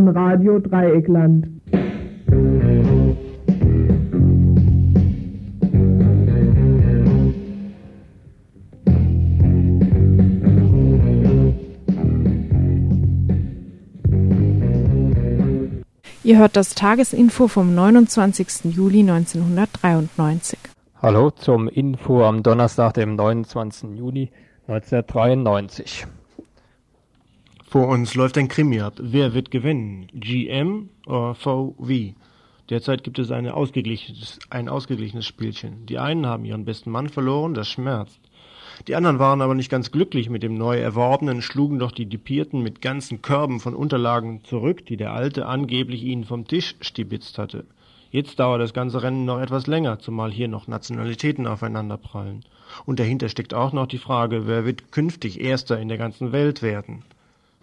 Von Radio Dreieckland. Ihr hört das Tagesinfo vom 29. Juli 1993. Hallo zum Info am Donnerstag, dem 29. Juni 1993. Vor uns läuft ein Krimi ab. Wer wird gewinnen? GM oder VW? Derzeit gibt es ausgeglichenes, ein ausgeglichenes Spielchen. Die einen haben ihren besten Mann verloren, das schmerzt. Die anderen waren aber nicht ganz glücklich mit dem neu erworbenen, schlugen doch die Dipierten mit ganzen Körben von Unterlagen zurück, die der Alte angeblich ihnen vom Tisch stibitzt hatte. Jetzt dauert das ganze Rennen noch etwas länger, zumal hier noch Nationalitäten aufeinanderprallen. Und dahinter steckt auch noch die Frage, wer wird künftig Erster in der ganzen Welt werden?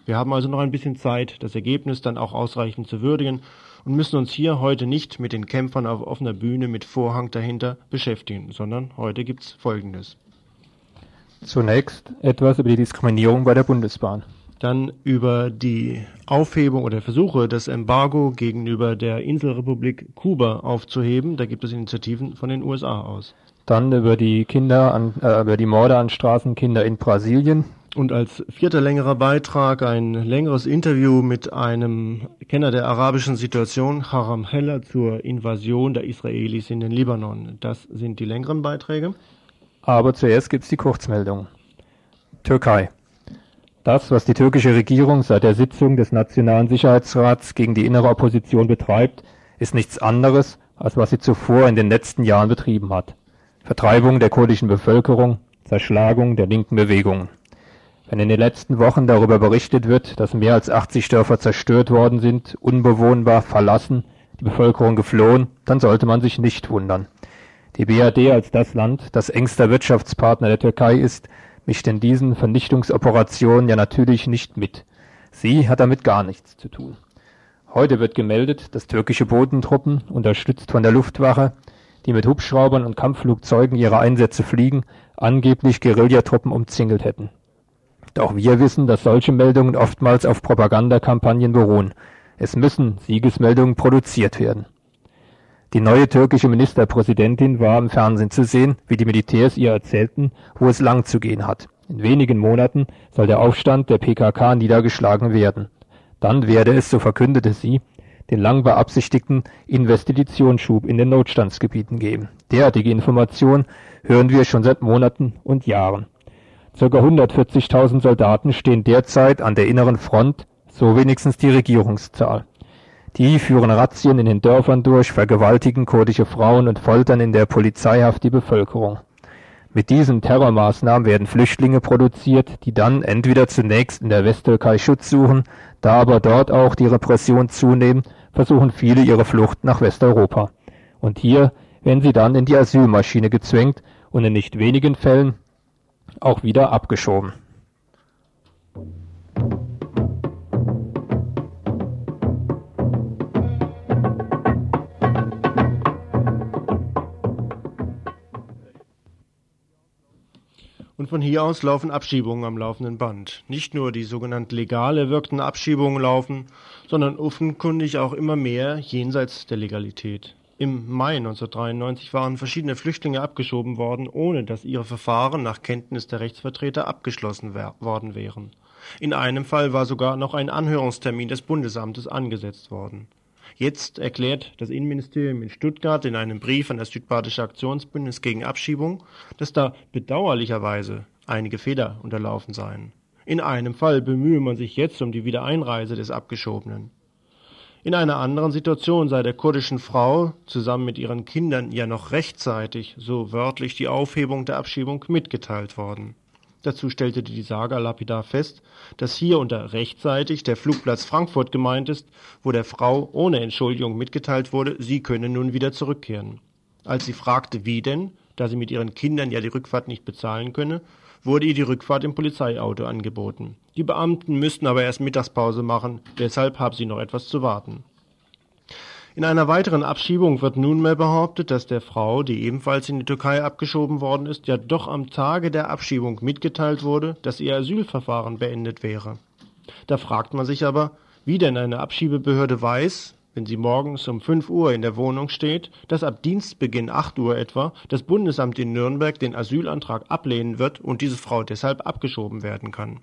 Wir haben also noch ein bisschen Zeit, das Ergebnis dann auch ausreichend zu würdigen und müssen uns hier heute nicht mit den Kämpfern auf offener Bühne mit Vorhang dahinter beschäftigen, sondern heute gibt's Folgendes. Zunächst etwas über die Diskriminierung bei der Bundesbahn. Dann über die Aufhebung oder Versuche, das Embargo gegenüber der Inselrepublik Kuba aufzuheben. Da gibt es Initiativen von den USA aus. Dann über die Kinder an, äh, über die Morde an Straßenkinder in Brasilien. Und als vierter längerer Beitrag ein längeres Interview mit einem Kenner der arabischen Situation, Haram Heller, zur Invasion der Israelis in den Libanon. Das sind die längeren Beiträge. Aber zuerst gibt's die Kurzmeldung. Türkei. Das, was die türkische Regierung seit der Sitzung des Nationalen Sicherheitsrats gegen die innere Opposition betreibt, ist nichts anderes, als was sie zuvor in den letzten Jahren betrieben hat. Vertreibung der kurdischen Bevölkerung, Zerschlagung der linken Bewegungen. Wenn in den letzten Wochen darüber berichtet wird, dass mehr als 80 Dörfer zerstört worden sind, unbewohnbar, verlassen, die Bevölkerung geflohen, dann sollte man sich nicht wundern. Die BRD als das Land, das engster Wirtschaftspartner der Türkei ist, mischt in diesen Vernichtungsoperationen ja natürlich nicht mit. Sie hat damit gar nichts zu tun. Heute wird gemeldet, dass türkische Bodentruppen, unterstützt von der Luftwache, die mit Hubschraubern und Kampfflugzeugen ihre Einsätze fliegen, angeblich Guerillatruppen umzingelt hätten. Doch wir wissen, dass solche Meldungen oftmals auf Propagandakampagnen beruhen. Es müssen Siegesmeldungen produziert werden. Die neue türkische Ministerpräsidentin war im Fernsehen zu sehen, wie die Militärs ihr erzählten, wo es lang zu gehen hat. In wenigen Monaten soll der Aufstand der PKK niedergeschlagen werden. Dann werde es, so verkündete sie, den lang beabsichtigten Investitionsschub in den Notstandsgebieten geben. Derartige Informationen hören wir schon seit Monaten und Jahren. Circa 140.000 Soldaten stehen derzeit an der inneren Front, so wenigstens die Regierungszahl. Die führen Razzien in den Dörfern durch, vergewaltigen kurdische Frauen und foltern in der Polizeihaft die Bevölkerung. Mit diesen Terrormaßnahmen werden Flüchtlinge produziert, die dann entweder zunächst in der Westtürkei Schutz suchen, da aber dort auch die Repression zunehmen, versuchen viele ihre Flucht nach Westeuropa. Und hier werden sie dann in die Asylmaschine gezwängt und in nicht wenigen Fällen auch wieder abgeschoben. Und von hier aus laufen Abschiebungen am laufenden Band. Nicht nur die sogenannten legal erwirkten Abschiebungen laufen, sondern offenkundig auch immer mehr jenseits der Legalität. Im Mai 1993 waren verschiedene Flüchtlinge abgeschoben worden, ohne dass ihre Verfahren nach Kenntnis der Rechtsvertreter abgeschlossen worden wären. In einem Fall war sogar noch ein Anhörungstermin des Bundesamtes angesetzt worden. Jetzt erklärt das Innenministerium in Stuttgart in einem Brief an das Südbadische Aktionsbündnis gegen Abschiebung, dass da bedauerlicherweise einige Fehler unterlaufen seien. In einem Fall bemühe man sich jetzt um die Wiedereinreise des Abgeschobenen. In einer anderen Situation sei der kurdischen Frau zusammen mit ihren Kindern ja noch rechtzeitig, so wörtlich, die Aufhebung der Abschiebung mitgeteilt worden. Dazu stellte die Saga lapidar fest, dass hier unter rechtzeitig der Flugplatz Frankfurt gemeint ist, wo der Frau ohne Entschuldigung mitgeteilt wurde, sie könne nun wieder zurückkehren. Als sie fragte, wie denn, da sie mit ihren Kindern ja die Rückfahrt nicht bezahlen könne, wurde ihr die Rückfahrt im Polizeiauto angeboten. Die Beamten müssten aber erst Mittagspause machen, deshalb habe sie noch etwas zu warten. In einer weiteren Abschiebung wird nunmehr behauptet, dass der Frau, die ebenfalls in die Türkei abgeschoben worden ist, ja doch am Tage der Abschiebung mitgeteilt wurde, dass ihr Asylverfahren beendet wäre. Da fragt man sich aber, Wie denn eine Abschiebebehörde weiß, wenn sie morgens um 5 Uhr in der Wohnung steht, dass ab Dienstbeginn 8 Uhr etwa das Bundesamt in Nürnberg den Asylantrag ablehnen wird und diese Frau deshalb abgeschoben werden kann.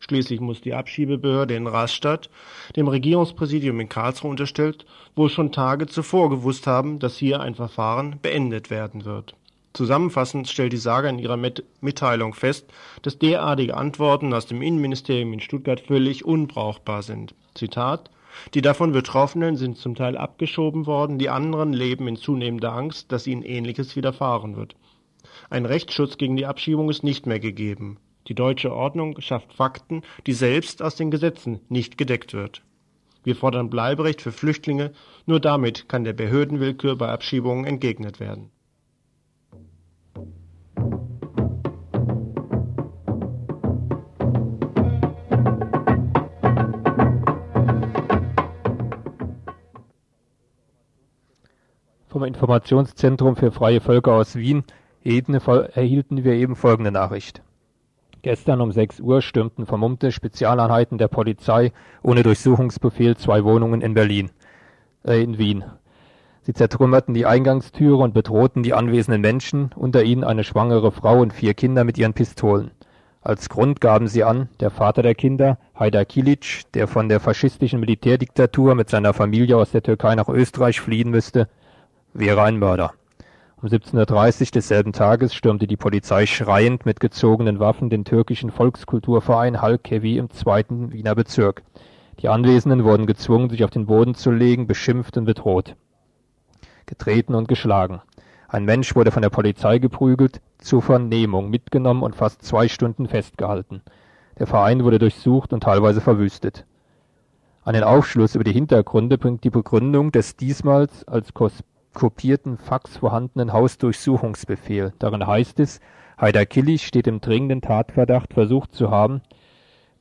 Schließlich muss die Abschiebebehörde in Rastatt, dem Regierungspräsidium in Karlsruhe unterstellt, wohl schon Tage zuvor gewusst haben, dass hier ein Verfahren beendet werden wird. Zusammenfassend stellt die Sage in ihrer Mitteilung fest, dass derartige Antworten aus dem Innenministerium in Stuttgart völlig unbrauchbar sind. Zitat die davon Betroffenen sind zum Teil abgeschoben worden, die anderen leben in zunehmender Angst, dass ihnen Ähnliches widerfahren wird. Ein Rechtsschutz gegen die Abschiebung ist nicht mehr gegeben. Die deutsche Ordnung schafft Fakten, die selbst aus den Gesetzen nicht gedeckt wird. Wir fordern Bleiberecht für Flüchtlinge, nur damit kann der Behördenwillkür bei Abschiebungen entgegnet werden. Vom Informationszentrum für freie Völker aus Wien erhielten wir eben folgende Nachricht. Gestern um 6 Uhr stürmten vermummte Spezialeinheiten der Polizei ohne Durchsuchungsbefehl zwei Wohnungen in Berlin, äh, in Wien. Sie zertrümmerten die Eingangstüre und bedrohten die anwesenden Menschen, unter ihnen eine schwangere Frau und vier Kinder mit ihren Pistolen. Als Grund gaben sie an, der Vater der Kinder, Haydar Kilic, der von der faschistischen Militärdiktatur mit seiner Familie aus der Türkei nach Österreich fliehen müsste, wäre ein Mörder. Um 17.30 Uhr desselben Tages stürmte die Polizei schreiend mit gezogenen Waffen den türkischen Volkskulturverein Halkevi im zweiten Wiener Bezirk. Die Anwesenden wurden gezwungen, sich auf den Boden zu legen, beschimpft und bedroht. Getreten und geschlagen. Ein Mensch wurde von der Polizei geprügelt, zur Vernehmung mitgenommen und fast zwei Stunden festgehalten. Der Verein wurde durchsucht und teilweise verwüstet. Einen Aufschluss über die Hintergründe bringt die Begründung des diesmals als kopierten Fax vorhandenen Hausdurchsuchungsbefehl. Darin heißt es, Haidar Kilic steht im dringenden Tatverdacht, versucht zu haben,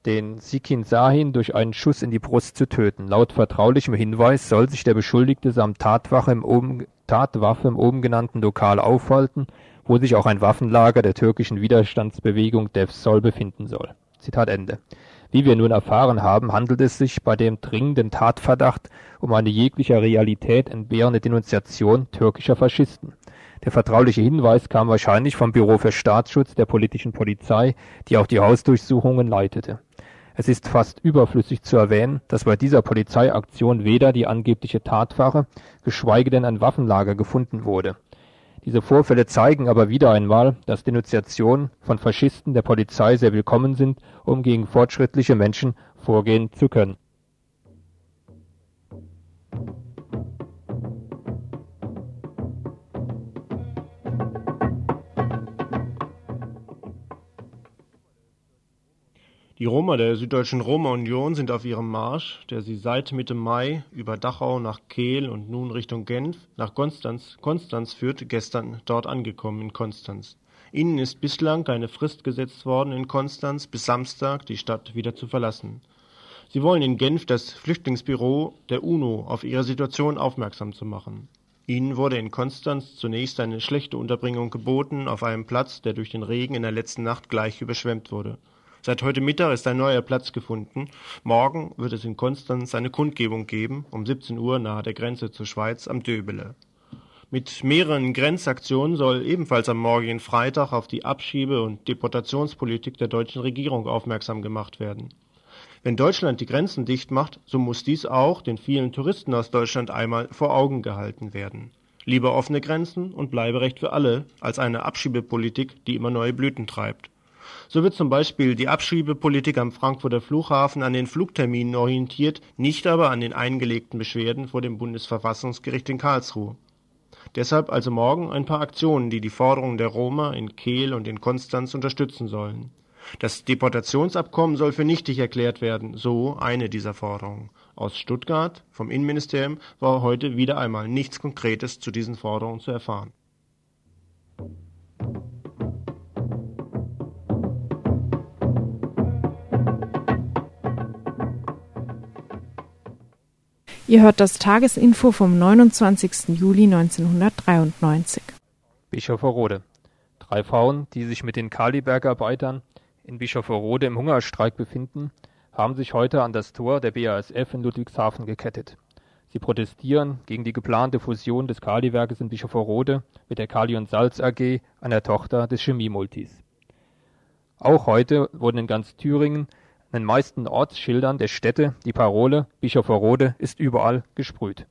den Sikin Sahin durch einen Schuss in die Brust zu töten. Laut vertraulichem Hinweis soll sich der Beschuldigte samt Tatwaffe im oben, Tatwaffe im oben genannten Lokal aufhalten, wo sich auch ein Waffenlager der türkischen Widerstandsbewegung Defsol befinden soll. Zitat Ende. Wie wir nun erfahren haben, handelt es sich bei dem dringenden Tatverdacht um eine jeglicher Realität entbehrende Denunziation türkischer Faschisten. Der vertrauliche Hinweis kam wahrscheinlich vom Büro für Staatsschutz der politischen Polizei, die auch die Hausdurchsuchungen leitete. Es ist fast überflüssig zu erwähnen, dass bei dieser Polizeiaktion weder die angebliche Tatwaffe, geschweige denn ein Waffenlager gefunden wurde. Diese Vorfälle zeigen aber wieder einmal, dass Denunziationen von Faschisten der Polizei sehr willkommen sind, um gegen fortschrittliche Menschen vorgehen zu können. Die Roma der Süddeutschen Roma-Union sind auf ihrem Marsch, der sie seit Mitte Mai über Dachau nach Kehl und nun Richtung Genf nach Konstanz, Konstanz führt, gestern dort angekommen in Konstanz. Ihnen ist bislang keine Frist gesetzt worden, in Konstanz bis Samstag die Stadt wieder zu verlassen. Sie wollen in Genf das Flüchtlingsbüro der UNO auf ihre Situation aufmerksam zu machen. Ihnen wurde in Konstanz zunächst eine schlechte Unterbringung geboten auf einem Platz, der durch den Regen in der letzten Nacht gleich überschwemmt wurde. Seit heute Mittag ist ein neuer Platz gefunden. Morgen wird es in Konstanz eine Kundgebung geben, um 17 Uhr nahe der Grenze zur Schweiz am Döbele. Mit mehreren Grenzaktionen soll ebenfalls am morgigen Freitag auf die Abschiebe- und Deportationspolitik der deutschen Regierung aufmerksam gemacht werden. Wenn Deutschland die Grenzen dicht macht, so muss dies auch den vielen Touristen aus Deutschland einmal vor Augen gehalten werden. Lieber offene Grenzen und Bleiberecht für alle als eine Abschiebepolitik, die immer neue Blüten treibt. So wird zum Beispiel die Abschiebepolitik am Frankfurter Flughafen an den Flugterminen orientiert, nicht aber an den eingelegten Beschwerden vor dem Bundesverfassungsgericht in Karlsruhe. Deshalb also morgen ein paar Aktionen, die die Forderungen der Roma in Kehl und in Konstanz unterstützen sollen. Das Deportationsabkommen soll für nichtig erklärt werden, so eine dieser Forderungen. Aus Stuttgart vom Innenministerium war heute wieder einmal nichts Konkretes zu diesen Forderungen zu erfahren. Ihr hört das Tagesinfo vom 29. Juli 1993. Bischofferode. Drei Frauen, die sich mit den Kalibergarbeitern in Bischofferode im Hungerstreik befinden, haben sich heute an das Tor der BASF in Ludwigshafen gekettet. Sie protestieren gegen die geplante Fusion des Kaliwerkes in Bischofferode mit der Kali und Salz AG, einer Tochter des Chemiemultis. Auch heute wurden in ganz Thüringen an den meisten Ortsschildern der Städte die Parole Bischofferode ist überall gesprüht.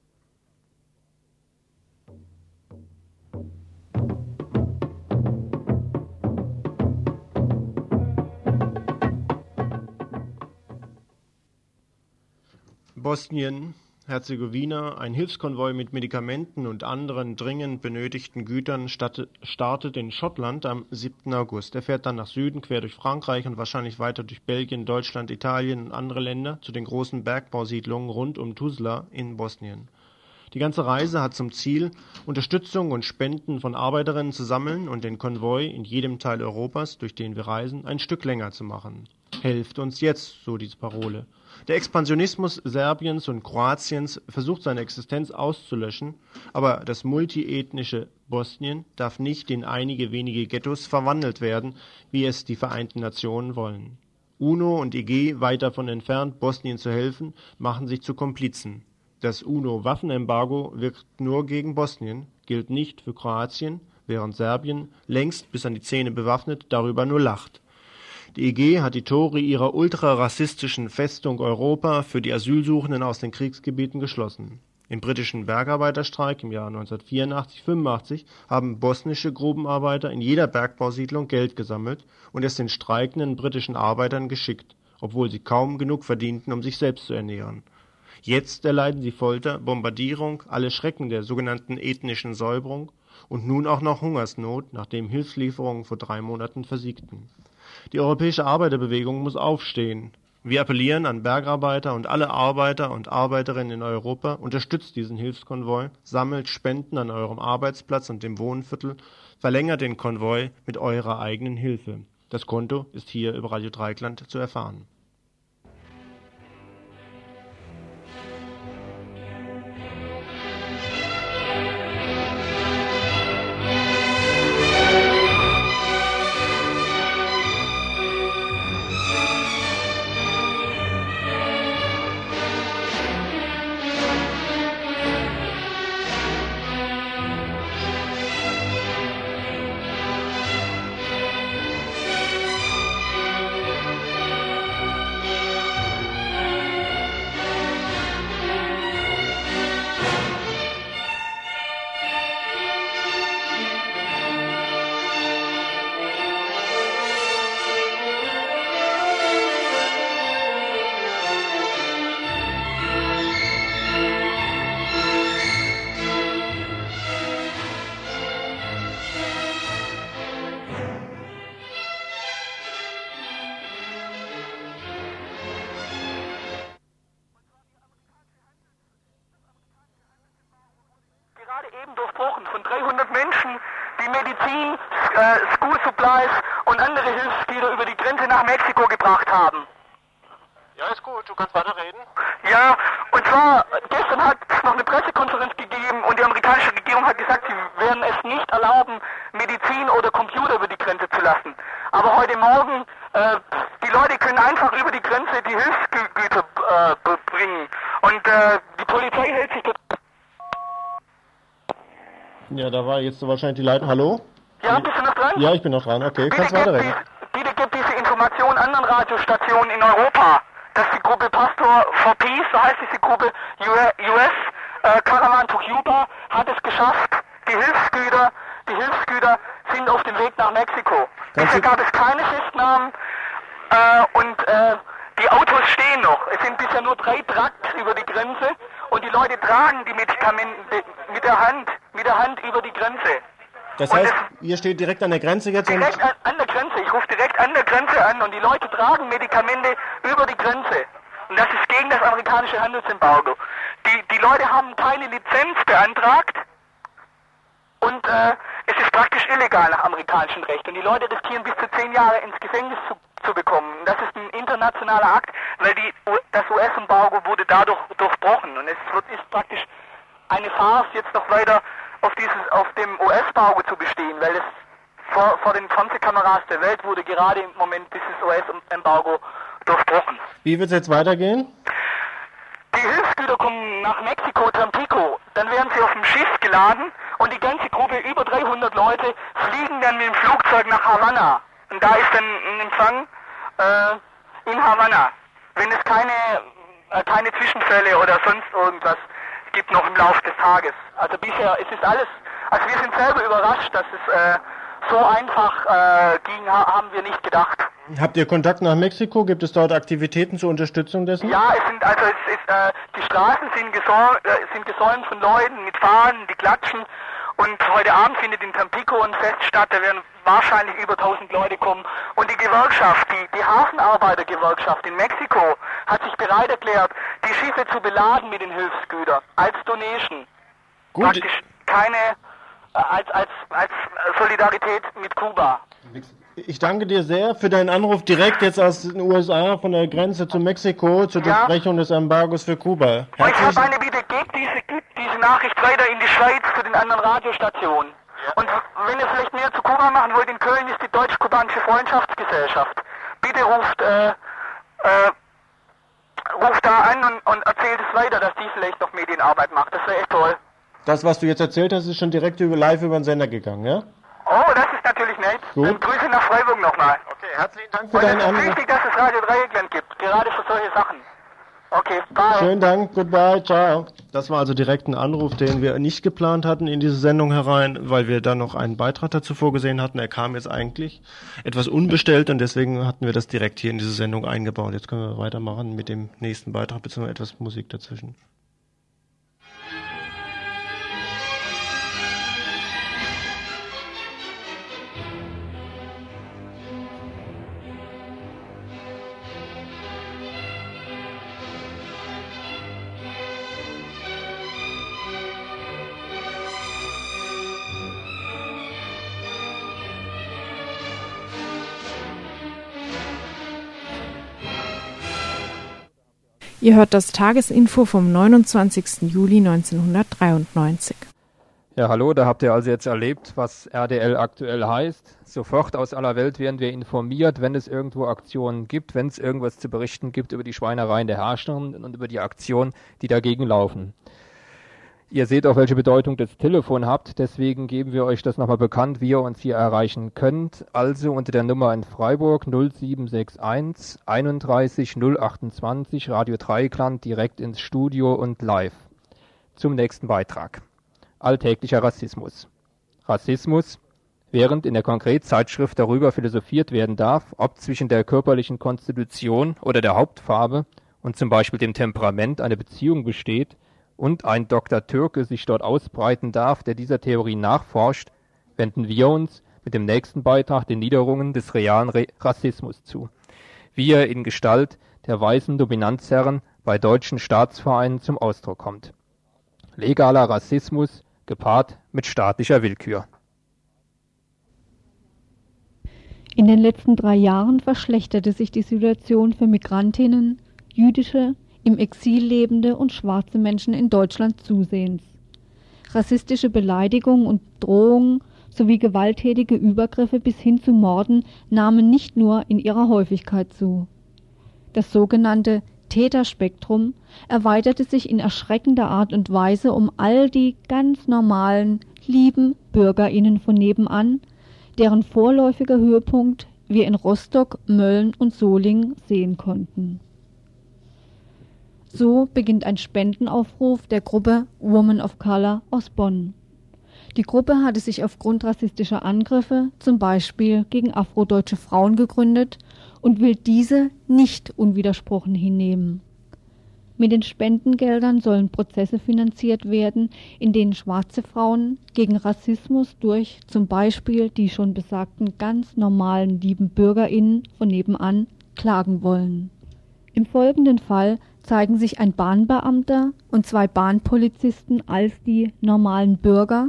Bosnien, Herzegowina, ein Hilfskonvoi mit Medikamenten und anderen dringend benötigten Gütern startet in Schottland am 7. August. Er fährt dann nach Süden, quer durch Frankreich und wahrscheinlich weiter durch Belgien, Deutschland, Italien und andere Länder zu den großen Bergbausiedlungen rund um Tuzla in Bosnien. Die ganze Reise hat zum Ziel, Unterstützung und Spenden von Arbeiterinnen zu sammeln und den Konvoi in jedem Teil Europas, durch den wir reisen, ein Stück länger zu machen. Helft uns jetzt, so diese Parole. Der Expansionismus Serbiens und Kroatiens versucht seine Existenz auszulöschen, aber das multiethnische Bosnien darf nicht in einige wenige Ghettos verwandelt werden, wie es die Vereinten Nationen wollen. UNO und IG, weit davon entfernt, Bosnien zu helfen, machen sich zu Komplizen. Das UNO-Waffenembargo wirkt nur gegen Bosnien, gilt nicht für Kroatien, während Serbien, längst bis an die Zähne bewaffnet, darüber nur lacht. Die EG hat die Tore ihrer ultrarassistischen Festung Europa für die Asylsuchenden aus den Kriegsgebieten geschlossen. Im britischen Bergarbeiterstreik im Jahr 1984/85 haben bosnische Grubenarbeiter in jeder Bergbausiedlung Geld gesammelt und es den streikenden britischen Arbeitern geschickt, obwohl sie kaum genug verdienten, um sich selbst zu ernähren. Jetzt erleiden sie Folter, Bombardierung, alle Schrecken der sogenannten ethnischen Säuberung und nun auch noch Hungersnot, nachdem Hilfslieferungen vor drei Monaten versiegten die europäische Arbeiterbewegung muss aufstehen. Wir appellieren an Bergarbeiter und alle Arbeiter und Arbeiterinnen in Europa, unterstützt diesen Hilfskonvoi, sammelt Spenden an eurem Arbeitsplatz und dem Wohnviertel, verlängert den Konvoi mit eurer eigenen Hilfe. Das Konto ist hier über Radio Dreikland zu erfahren. Jetzt wahrscheinlich die Leitung. Hallo? Ja, bist du noch dran? Ja, ich bin noch dran. Okay, kannst weiterreden. Bitte gib diese Information anderen Radiostationen in Europa, dass die Gruppe Pastor for Peace, so heißt diese Gruppe, US äh, Caravan to Cuba, hat es geschafft, die Hilfsgüter, die Hilfsgüter sind auf dem Weg nach Mexiko. Bisher gab es keine Festnahmen äh, und äh, die Autos stehen noch. Es sind bisher nur drei Trucks über die Grenze und die Leute tragen die Medikamente mit der Hand mit der Hand über die Grenze. Das heißt, ihr steht direkt an der Grenze jetzt? Direkt an, an, der Grenze. Ich rufe direkt an der Grenze an und die Leute tragen Medikamente über die Grenze. Und das ist gegen das amerikanische Handelsembargo. Die, die Leute haben keine Lizenz beantragt und äh, es ist praktisch illegal nach amerikanischem Recht. Und die Leute riskieren bis zu zehn Jahre ins Gefängnis zu, zu bekommen. Und das ist ein internationaler Akt, weil die, das US-Embargo wurde dadurch durchbrochen. Und es wird, ist praktisch eine Farce, jetzt noch weiter auf, dieses, auf dem US-Bauge zu bestehen, weil es vor, vor den Fernsehkameras der Welt wurde gerade im Moment dieses US-Embargo durchbrochen. Wie wird es jetzt weitergehen? Die Hilfsgüter kommen nach Mexiko, Tampico. Dann werden sie auf dem Schiff geladen und die ganze Gruppe, über 300 Leute, fliegen dann mit dem Flugzeug nach Havanna. Und da ist dann ein Empfang äh, in Havanna. Wenn es keine, äh, keine Zwischenfälle oder sonst irgendwas gibt noch im Laufe des Tages. Also bisher, es ist alles, also wir sind selber überrascht, dass es äh, so einfach äh, ging, haben wir nicht gedacht. Habt ihr Kontakt nach Mexiko? Gibt es dort Aktivitäten zur Unterstützung dessen? Ja, es sind also es ist, äh, die Straßen sind, gesäum, äh, sind gesäumt von Leuten mit Fahnen, die klatschen. Und heute Abend findet in Tampico ein Fest statt, da werden wahrscheinlich über 1000 Leute kommen. Und die Gewerkschaft, die, die Hafenarbeitergewerkschaft in Mexiko, hat sich bereit erklärt, die Schiffe zu beladen mit den Hilfsgütern als Donation. Gut. Praktisch keine äh, als, als, als Solidarität mit Kuba. Ich danke dir sehr für deinen Anruf direkt jetzt aus den USA von der Grenze zu Mexiko zur Ja. Durchbrechung des Embargos für Kuba. Und ich habe eine Bitte, gebt diese, diese Nachricht weiter in die Schweiz zu den anderen Radiostationen. Und wenn ihr vielleicht mehr zu Kuba machen wollt, in Köln ist die Deutsch-Kubanische Freundschaftsgesellschaft. Bitte ruft, äh, äh, ruft da an und, und erzählt es weiter, dass die vielleicht noch Medienarbeit macht. Das wäre echt toll. Das, was du jetzt erzählt hast, ist schon direkt über live über den Sender gegangen, ja? Oh, das ist natürlich nett. Gut. Dann Grüße nach Freiburg nochmal. Okay, herzlichen Dank für Und es deinen ist Anruf. wichtig, dass es Radio Dreieckland gibt, gerade für solche Sachen. Okay, bye. Schönen Dank, goodbye, ciao. Das war also direkt ein Anruf, den wir nicht geplant hatten in diese Sendung herein, weil wir dann noch einen Beitrag dazu vorgesehen hatten. Er kam jetzt eigentlich etwas unbestellt und deswegen hatten wir das direkt hier in diese Sendung eingebaut. Jetzt können wir weitermachen mit dem nächsten Beitrag, beziehungsweise etwas Musik dazwischen. Ihr hört das Tagesinfo vom 29. Juli 1993. Ja, hallo, da habt ihr also jetzt erlebt, was RDL aktuell heißt. Sofort aus aller Welt werden wir informiert, wenn es irgendwo Aktionen gibt, wenn es irgendwas zu berichten gibt über die Schweinereien der Herrschenden und über die Aktionen, die dagegen laufen. Ihr seht auch, welche Bedeutung das Telefon habt, deswegen geben wir euch das nochmal bekannt, wie ihr uns hier erreichen könnt. Also unter der Nummer in Freiburg 0761 31 028 Radio Dreieckland direkt ins Studio und live. Zum nächsten Beitrag. Alltäglicher Rassismus. Rassismus, während in der Konkretzeitschrift darüber philosophiert werden darf, ob zwischen der körperlichen Konstitution oder der Hauptfarbe und zum Beispiel dem Temperament eine Beziehung besteht und ein Dr. Türke sich dort ausbreiten darf, der dieser Theorie nachforscht, wenden wir uns mit dem nächsten Beitrag den Niederungen des realen Re Rassismus zu, wie er in Gestalt der weißen Dominanzherren bei deutschen Staatsvereinen zum Ausdruck kommt. Legaler Rassismus gepaart mit staatlicher Willkür. In den letzten drei Jahren verschlechterte sich die Situation für Migrantinnen, jüdische, im Exil lebende und schwarze Menschen in Deutschland zusehends. Rassistische Beleidigungen und Drohungen sowie gewalttätige Übergriffe bis hin zu Morden nahmen nicht nur in ihrer Häufigkeit zu. Das sogenannte Täterspektrum erweiterte sich in erschreckender Art und Weise um all die ganz normalen, lieben Bürgerinnen von nebenan, deren vorläufiger Höhepunkt wir in Rostock, Mölln und Solingen sehen konnten. So beginnt ein Spendenaufruf der Gruppe Women of Color aus Bonn. Die Gruppe hatte sich aufgrund rassistischer Angriffe, zum Beispiel gegen afrodeutsche Frauen, gegründet und will diese nicht unwidersprochen hinnehmen. Mit den Spendengeldern sollen Prozesse finanziert werden, in denen schwarze Frauen gegen Rassismus durch zum Beispiel die schon besagten ganz normalen lieben Bürgerinnen von nebenan klagen wollen. Im folgenden Fall zeigen sich ein Bahnbeamter und zwei Bahnpolizisten als die normalen Bürger,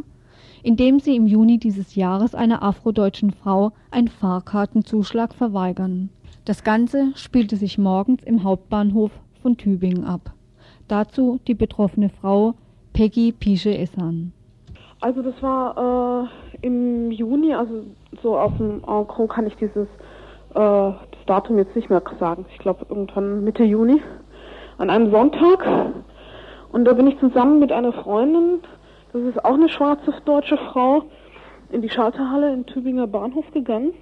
indem sie im Juni dieses Jahres einer afrodeutschen Frau einen Fahrkartenzuschlag verweigern. Das Ganze spielte sich morgens im Hauptbahnhof von Tübingen ab. Dazu die betroffene Frau Peggy Pische-Essan. Also das war äh, im Juni, also so auf dem En gros kann ich dieses äh, das Datum jetzt nicht mehr sagen. Ich glaube irgendwann Mitte Juni an einem Sonntag. Und da bin ich zusammen mit einer Freundin, das ist auch eine schwarze deutsche Frau, in die Schalterhalle in Tübinger Bahnhof gegangen.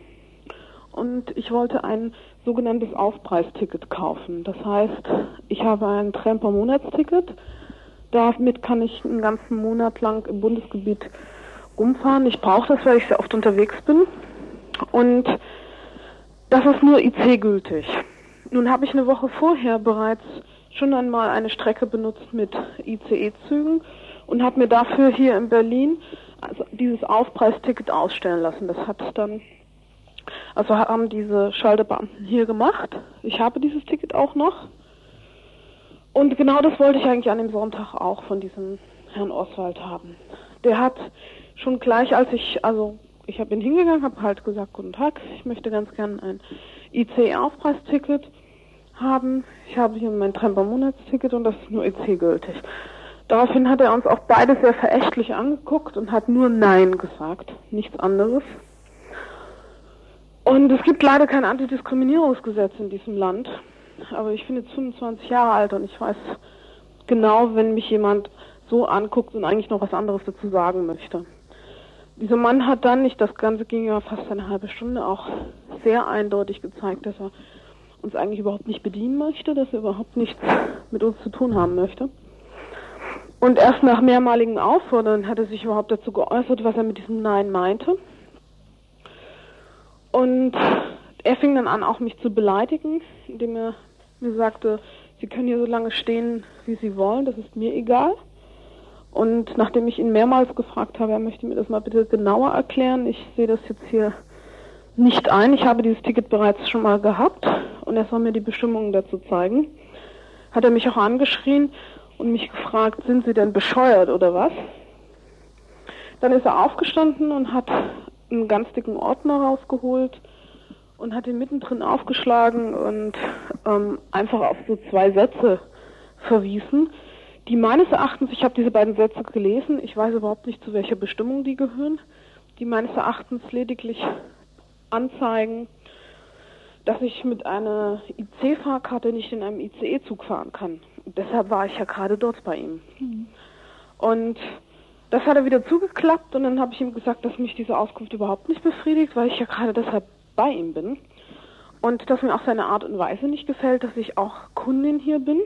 Und ich wollte ein sogenanntes Aufpreisticket kaufen. Das heißt, ich habe ein Tramper Monatsticket. Damit kann ich einen ganzen Monat lang im Bundesgebiet rumfahren. Ich brauche das, weil ich sehr oft unterwegs bin. Und das ist nur IC gültig. Nun habe ich eine Woche vorher bereits schon einmal eine Strecke benutzt mit ICE-Zügen und habe mir dafür hier in Berlin also dieses Aufpreisticket ausstellen lassen. Das hat dann, also haben diese Schalterbeamten hier gemacht. Ich habe dieses Ticket auch noch. Und genau das wollte ich eigentlich an dem Sonntag auch von diesem Herrn Oswald haben. Der hat schon gleich, als ich, also ich habe ihn hingegangen, habe halt gesagt, guten Tag, ich möchte ganz gern ein IC-Aufpreisticket haben. Ich habe hier mein Tremper-Monatsticket und das ist nur IC gültig. Daraufhin hat er uns auch beide sehr verächtlich angeguckt und hat nur Nein gesagt, nichts anderes. Und es gibt leider kein Antidiskriminierungsgesetz in diesem Land. Aber ich bin jetzt 25 Jahre alt und ich weiß genau, wenn mich jemand so anguckt und eigentlich noch was anderes dazu sagen möchte. Dieser Mann hat dann, nicht das Ganze ging ja fast eine halbe Stunde, auch sehr eindeutig gezeigt, dass er uns eigentlich überhaupt nicht bedienen möchte, dass er überhaupt nichts mit uns zu tun haben möchte. Und erst nach mehrmaligen Auffordern hat er sich überhaupt dazu geäußert, was er mit diesem Nein meinte. Und er fing dann an, auch mich zu beleidigen, indem er mir sagte, Sie können hier so lange stehen, wie Sie wollen, das ist mir egal. Und nachdem ich ihn mehrmals gefragt habe, er möchte mir das mal bitte genauer erklären, ich sehe das jetzt hier nicht ein. Ich habe dieses Ticket bereits schon mal gehabt und er soll mir die Bestimmungen dazu zeigen. Hat er mich auch angeschrien und mich gefragt, sind Sie denn bescheuert oder was? Dann ist er aufgestanden und hat einen ganz dicken Ordner rausgeholt und hat ihn mittendrin aufgeschlagen und ähm, einfach auf so zwei Sätze verwiesen die meines Erachtens, ich habe diese beiden Sätze gelesen, ich weiß überhaupt nicht, zu welcher Bestimmung die gehören, die meines Erachtens lediglich anzeigen, dass ich mit einer IC-Fahrkarte nicht in einem ICE-Zug fahren kann. Und deshalb war ich ja gerade dort bei ihm. Mhm. Und das hat er wieder zugeklappt und dann habe ich ihm gesagt, dass mich diese Auskunft überhaupt nicht befriedigt, weil ich ja gerade deshalb bei ihm bin. Und dass mir auch seine Art und Weise nicht gefällt, dass ich auch Kundin hier bin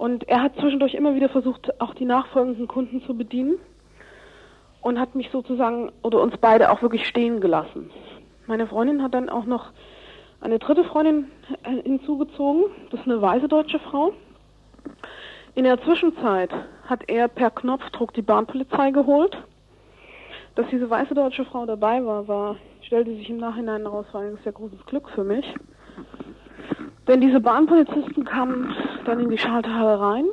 und er hat zwischendurch immer wieder versucht, auch die nachfolgenden Kunden zu bedienen und hat mich sozusagen oder uns beide auch wirklich stehen gelassen. Meine Freundin hat dann auch noch eine dritte Freundin äh, hinzugezogen, das ist eine weiße deutsche Frau. In der Zwischenzeit hat er per Knopfdruck die Bahnpolizei geholt. Dass diese weiße deutsche Frau dabei war, war stellte sich im Nachhinein heraus, war ein sehr großes Glück für mich. Denn diese Bahnpolizisten kamen dann in die Schalterhalle rein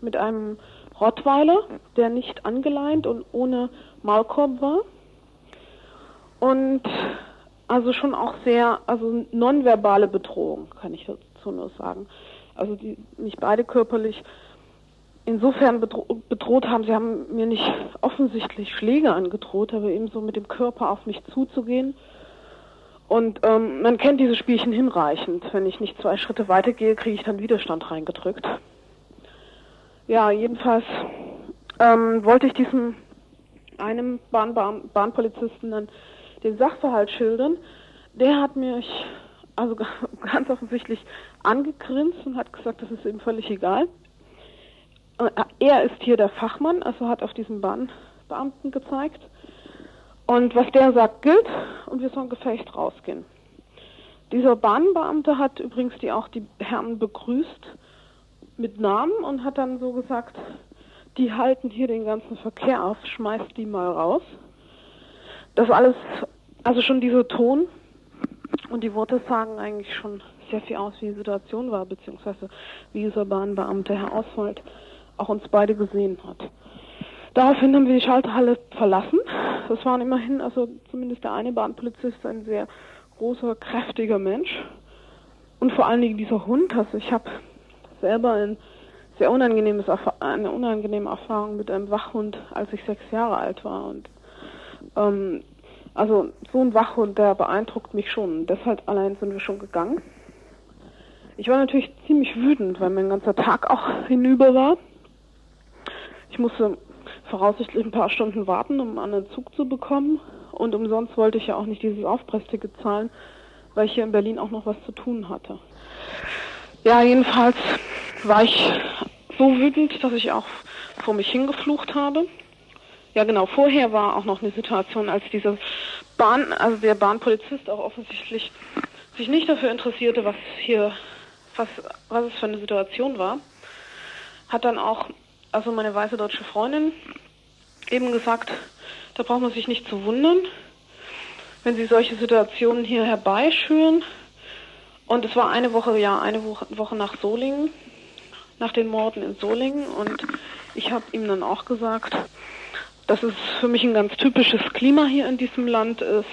mit einem Rottweiler, der nicht angeleint und ohne Maulkorb war. Und also schon auch sehr, also nonverbale Bedrohung, kann ich dazu nur sagen. Also die nicht beide körperlich insofern bedro bedroht haben, sie haben mir nicht offensichtlich Schläge angedroht, aber eben so mit dem Körper auf mich zuzugehen und ähm, man kennt diese Spielchen hinreichend. Wenn ich nicht zwei Schritte weitergehe, kriege ich dann Widerstand reingedrückt. Ja, jedenfalls ähm, wollte ich diesem einem Bahn Bahn Bahnpolizisten dann den Sachverhalt schildern. Der hat mich also ganz offensichtlich angegrinst und hat gesagt, das ist ihm völlig egal. Äh, er ist hier der Fachmann, also hat auf diesen Bahnbeamten gezeigt. Und was der sagt, gilt und wir sollen gefecht rausgehen. Dieser Bahnbeamte hat übrigens die auch die Herren begrüßt mit Namen und hat dann so gesagt, die halten hier den ganzen Verkehr auf, schmeißt die mal raus. Das alles, also schon dieser Ton und die Worte sagen eigentlich schon sehr viel aus, wie die Situation war, beziehungsweise wie dieser Bahnbeamte Herr Oswald auch uns beide gesehen hat. Daraufhin haben wir die Schalterhalle verlassen. Das waren immerhin, also zumindest der eine Bahnpolizist, ein sehr großer, kräftiger Mensch. Und vor allen Dingen dieser Hund. Also ich habe selber ein sehr unangenehmes, eine unangenehme Erfahrung mit einem Wachhund, als ich sechs Jahre alt war. Und ähm, Also so ein Wachhund, der beeindruckt mich schon. Deshalb allein sind wir schon gegangen. Ich war natürlich ziemlich wütend, weil mein ganzer Tag auch hinüber war. Ich musste voraussichtlich ein paar Stunden warten, um einen Zug zu bekommen. Und umsonst wollte ich ja auch nicht dieses Aufpressticket zahlen, weil ich hier in Berlin auch noch was zu tun hatte. Ja, jedenfalls war ich so wütend, dass ich auch vor mich hingeflucht habe. Ja, genau. Vorher war auch noch eine Situation, als dieser Bahn, also der Bahnpolizist auch offensichtlich sich nicht dafür interessierte, was hier, was, was es für eine Situation war, hat dann auch, also meine weiße deutsche Freundin eben gesagt, da braucht man sich nicht zu wundern, wenn sie solche Situationen hier herbeischüren. Und es war eine Woche, ja, eine Woche nach Solingen, nach den Morden in Solingen. Und ich habe ihm dann auch gesagt, dass es für mich ein ganz typisches Klima hier in diesem Land ist.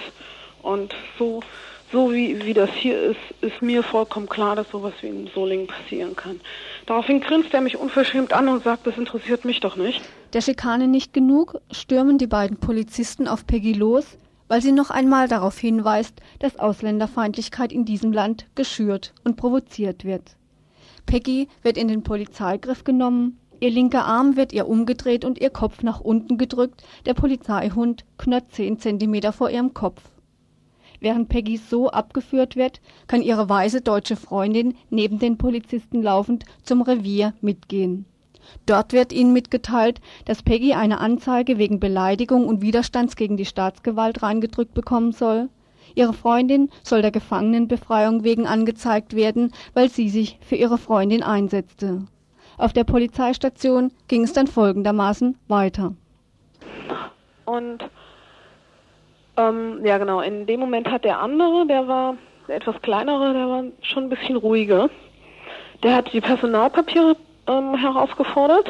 Und so, so wie, wie das hier ist, ist mir vollkommen klar, dass sowas wie in Solingen passieren kann. Daraufhin grinst er mich unverschämt an und sagt, das interessiert mich doch nicht. Der Schikane nicht genug, stürmen die beiden Polizisten auf Peggy los, weil sie noch einmal darauf hinweist, dass Ausländerfeindlichkeit in diesem Land geschürt und provoziert wird. Peggy wird in den Polizeigriff genommen, Ihr linker Arm wird ihr umgedreht und ihr Kopf nach unten gedrückt, der Polizeihund knurrt zehn Zentimeter vor ihrem Kopf. Während Peggy so abgeführt wird, kann ihre weiße deutsche Freundin neben den Polizisten laufend zum Revier mitgehen. Dort wird ihnen mitgeteilt, dass Peggy eine Anzeige wegen Beleidigung und Widerstands gegen die Staatsgewalt reingedrückt bekommen soll. Ihre Freundin soll der Gefangenenbefreiung wegen angezeigt werden, weil sie sich für ihre Freundin einsetzte. Auf der Polizeistation ging es dann folgendermaßen weiter. Und ähm, ja genau, in dem Moment hat der andere, der war der etwas kleinere, der war schon ein bisschen ruhiger. Der hat die Personalpapiere ähm, herausgefordert.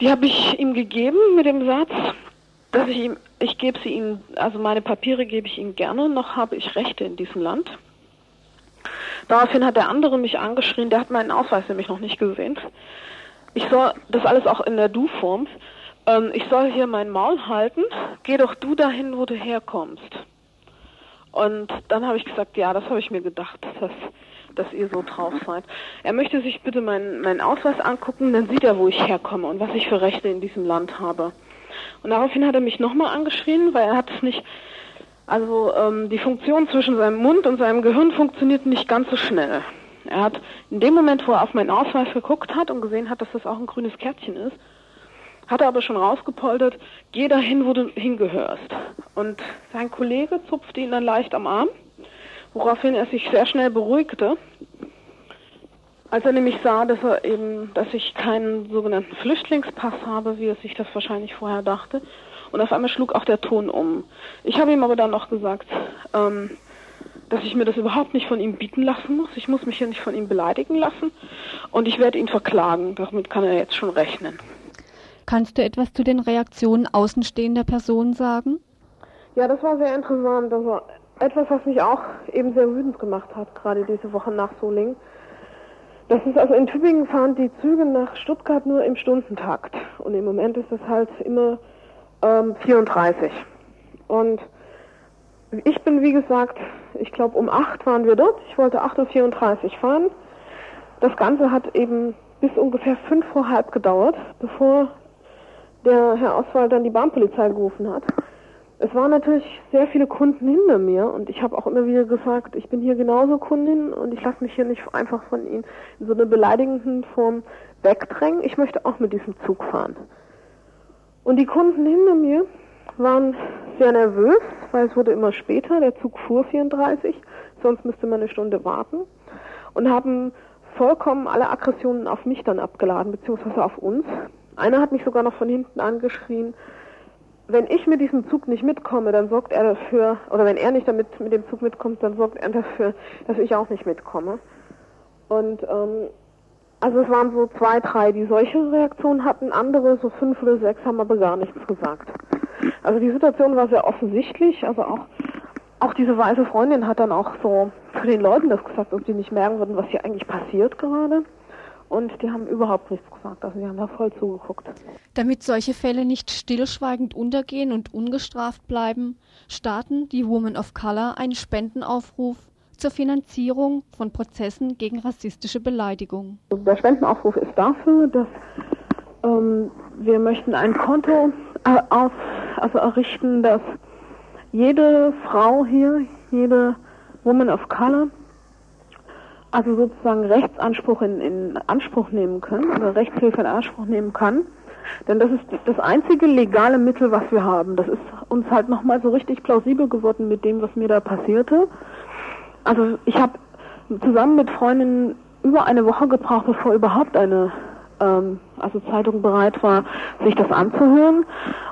Die habe ich ihm gegeben mit dem Satz, dass ich ihm, ich gebe sie ihm, also meine Papiere gebe ich ihm gerne, noch habe ich Rechte in diesem Land. Daraufhin hat der andere mich angeschrien, der hat meinen Ausweis nämlich noch nicht gesehen. Ich soll, das alles auch in der Du-Form, ähm, ich soll hier mein Maul halten, geh doch du dahin, wo du herkommst. Und dann habe ich gesagt, ja, das habe ich mir gedacht, dass, dass ihr so drauf seid. Er möchte sich bitte meinen, meinen Ausweis angucken, dann sieht er, wo ich herkomme und was ich für Rechte in diesem Land habe. Und daraufhin hat er mich nochmal angeschrien, weil er hat es nicht also ähm, die Funktion zwischen seinem Mund und seinem Gehirn funktioniert nicht ganz so schnell. Er hat in dem Moment, wo er auf meinen Ausweis geguckt hat und gesehen hat, dass das auch ein grünes Kärtchen ist, hat er aber schon rausgepoltert, geh dahin, wo du hingehörst. Und sein Kollege zupfte ihn dann leicht am Arm, woraufhin er sich sehr schnell beruhigte. Als er nämlich sah, dass er eben, dass ich keinen sogenannten Flüchtlingspass habe, wie er sich das wahrscheinlich vorher dachte, und auf einmal schlug auch der Ton um. Ich habe ihm aber dann noch gesagt, ähm, dass ich mir das überhaupt nicht von ihm bieten lassen muss. Ich muss mich hier nicht von ihm beleidigen lassen. Und ich werde ihn verklagen. Damit kann er jetzt schon rechnen. Kannst du etwas zu den Reaktionen außenstehender Personen sagen? Ja, das war sehr interessant. Das war etwas, was mich auch eben sehr wütend gemacht hat, gerade diese Woche nach Solingen. Das ist also in Tübingen fahren die Züge nach Stuttgart nur im Stundentakt. Und im Moment ist das halt immer ähm, 34. Und ich bin, wie gesagt, ich glaube um 8 waren wir dort. Ich wollte 8.34 Uhr fahren. Das Ganze hat eben bis ungefähr 5 vor halb gedauert, bevor der Herr Oswald dann die Bahnpolizei gerufen hat. Es waren natürlich sehr viele Kunden hinter mir und ich habe auch immer wieder gesagt, ich bin hier genauso Kundin und ich lasse mich hier nicht einfach von Ihnen in so einer beleidigenden Form wegdrängen. Ich möchte auch mit diesem Zug fahren. Und die Kunden hinter mir waren sehr nervös, weil es wurde immer später, der Zug fuhr 34, sonst müsste man eine Stunde warten und haben vollkommen alle Aggressionen auf mich dann abgeladen, beziehungsweise auf uns. Einer hat mich sogar noch von hinten angeschrien, wenn ich mit diesem Zug nicht mitkomme, dann sorgt er dafür, oder wenn er nicht damit mit dem Zug mitkommt, dann sorgt er dafür, dass ich auch nicht mitkomme. Und ähm, also es waren so zwei, drei, die solche Reaktionen hatten, andere, so fünf oder sechs, haben aber gar nichts gesagt. Also die Situation war sehr offensichtlich, also auch, auch diese weiße Freundin hat dann auch so zu den Leuten das gesagt, ob die nicht merken würden, was hier eigentlich passiert gerade. Und die haben überhaupt nichts gesagt. Also die haben da voll zugeguckt. Damit solche Fälle nicht stillschweigend untergehen und ungestraft bleiben, starten die Women of Color einen Spendenaufruf zur Finanzierung von Prozessen gegen rassistische Beleidigung. Der Spendenaufruf ist dafür, dass ähm, wir möchten ein Konto äh, auf, also errichten, dass jede Frau hier, jede Woman of Color, also sozusagen Rechtsanspruch in, in Anspruch nehmen können oder Rechtshilfe in Anspruch nehmen kann. Denn das ist das einzige legale Mittel, was wir haben. Das ist uns halt nochmal so richtig plausibel geworden mit dem, was mir da passierte. Also ich habe zusammen mit Freundinnen über eine Woche gebraucht, bevor überhaupt eine ähm, also Zeitung bereit war, sich das anzuhören.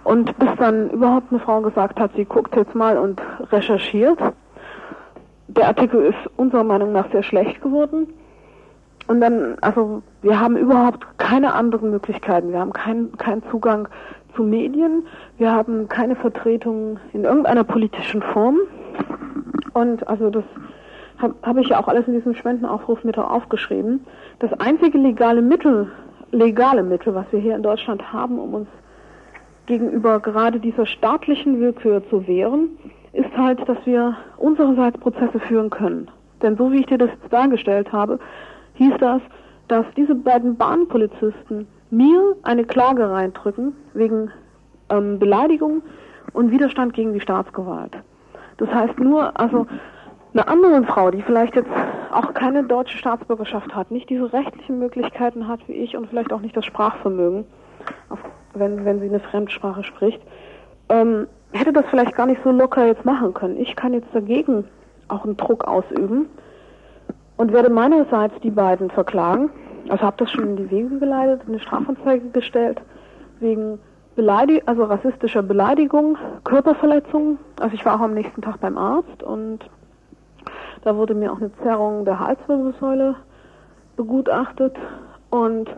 Und bis dann überhaupt eine Frau gesagt hat, sie guckt jetzt mal und recherchiert. Der Artikel ist unserer Meinung nach sehr schlecht geworden. Und dann, also wir haben überhaupt keine anderen Möglichkeiten. Wir haben keinen keinen Zugang zu Medien. Wir haben keine Vertretung in irgendeiner politischen Form. Und also das habe hab ich ja auch alles in diesem Spendenaufruf mit aufgeschrieben. Das einzige legale Mittel, legale Mittel, was wir hier in Deutschland haben, um uns gegenüber gerade dieser staatlichen Willkür zu wehren, ist halt, dass wir unsererseits Prozesse führen können. Denn so wie ich dir das jetzt dargestellt habe, hieß das, dass diese beiden Bahnpolizisten mir eine Klage reindrücken wegen ähm, Beleidigung und Widerstand gegen die Staatsgewalt. Das heißt nur, also eine andere Frau, die vielleicht jetzt auch keine deutsche Staatsbürgerschaft hat, nicht diese rechtlichen Möglichkeiten hat wie ich und vielleicht auch nicht das Sprachvermögen, wenn, wenn sie eine Fremdsprache spricht, ähm, hätte das vielleicht gar nicht so locker jetzt machen können. Ich kann jetzt dagegen auch einen Druck ausüben und werde meinerseits die beiden verklagen. Also habe das schon in die Wege geleitet, eine Strafanzeige gestellt wegen Beleidig also rassistischer Beleidigung, Körperverletzung. Also ich war auch am nächsten Tag beim Arzt und da wurde mir auch eine Zerrung der Halswirbelsäule begutachtet und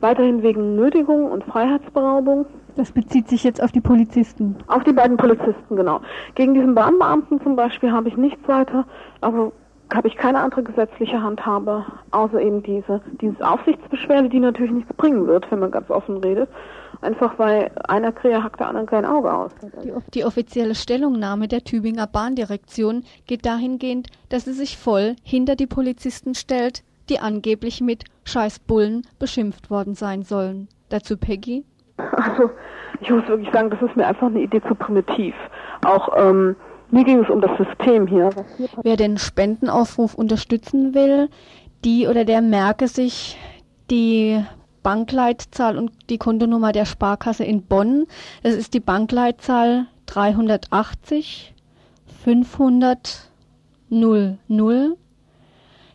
weiterhin wegen Nötigung und Freiheitsberaubung. Das bezieht sich jetzt auf die Polizisten. Auf die beiden Polizisten, genau. Gegen diesen Bahnbeamten zum Beispiel habe ich nichts weiter, aber habe ich keine andere gesetzliche Handhabe, außer eben diese Dienstaufsichtsbeschwerde, die natürlich nichts bringen wird, wenn man ganz offen redet. Einfach weil einer Krähe hackt der anderen kein Auge aus. Die, die offizielle Stellungnahme der Tübinger Bahndirektion geht dahingehend, dass sie sich voll hinter die Polizisten stellt, die angeblich mit Scheißbullen beschimpft worden sein sollen. Dazu Peggy? Also, ich muss wirklich sagen, das ist mir einfach eine Idee zu primitiv. Auch, ähm, mir ging es um das System hier. hier Wer den Spendenaufruf unterstützen will, die oder der merke sich die Bankleitzahl und die Kontonummer der Sparkasse in Bonn. Das ist die Bankleitzahl 380 500 00.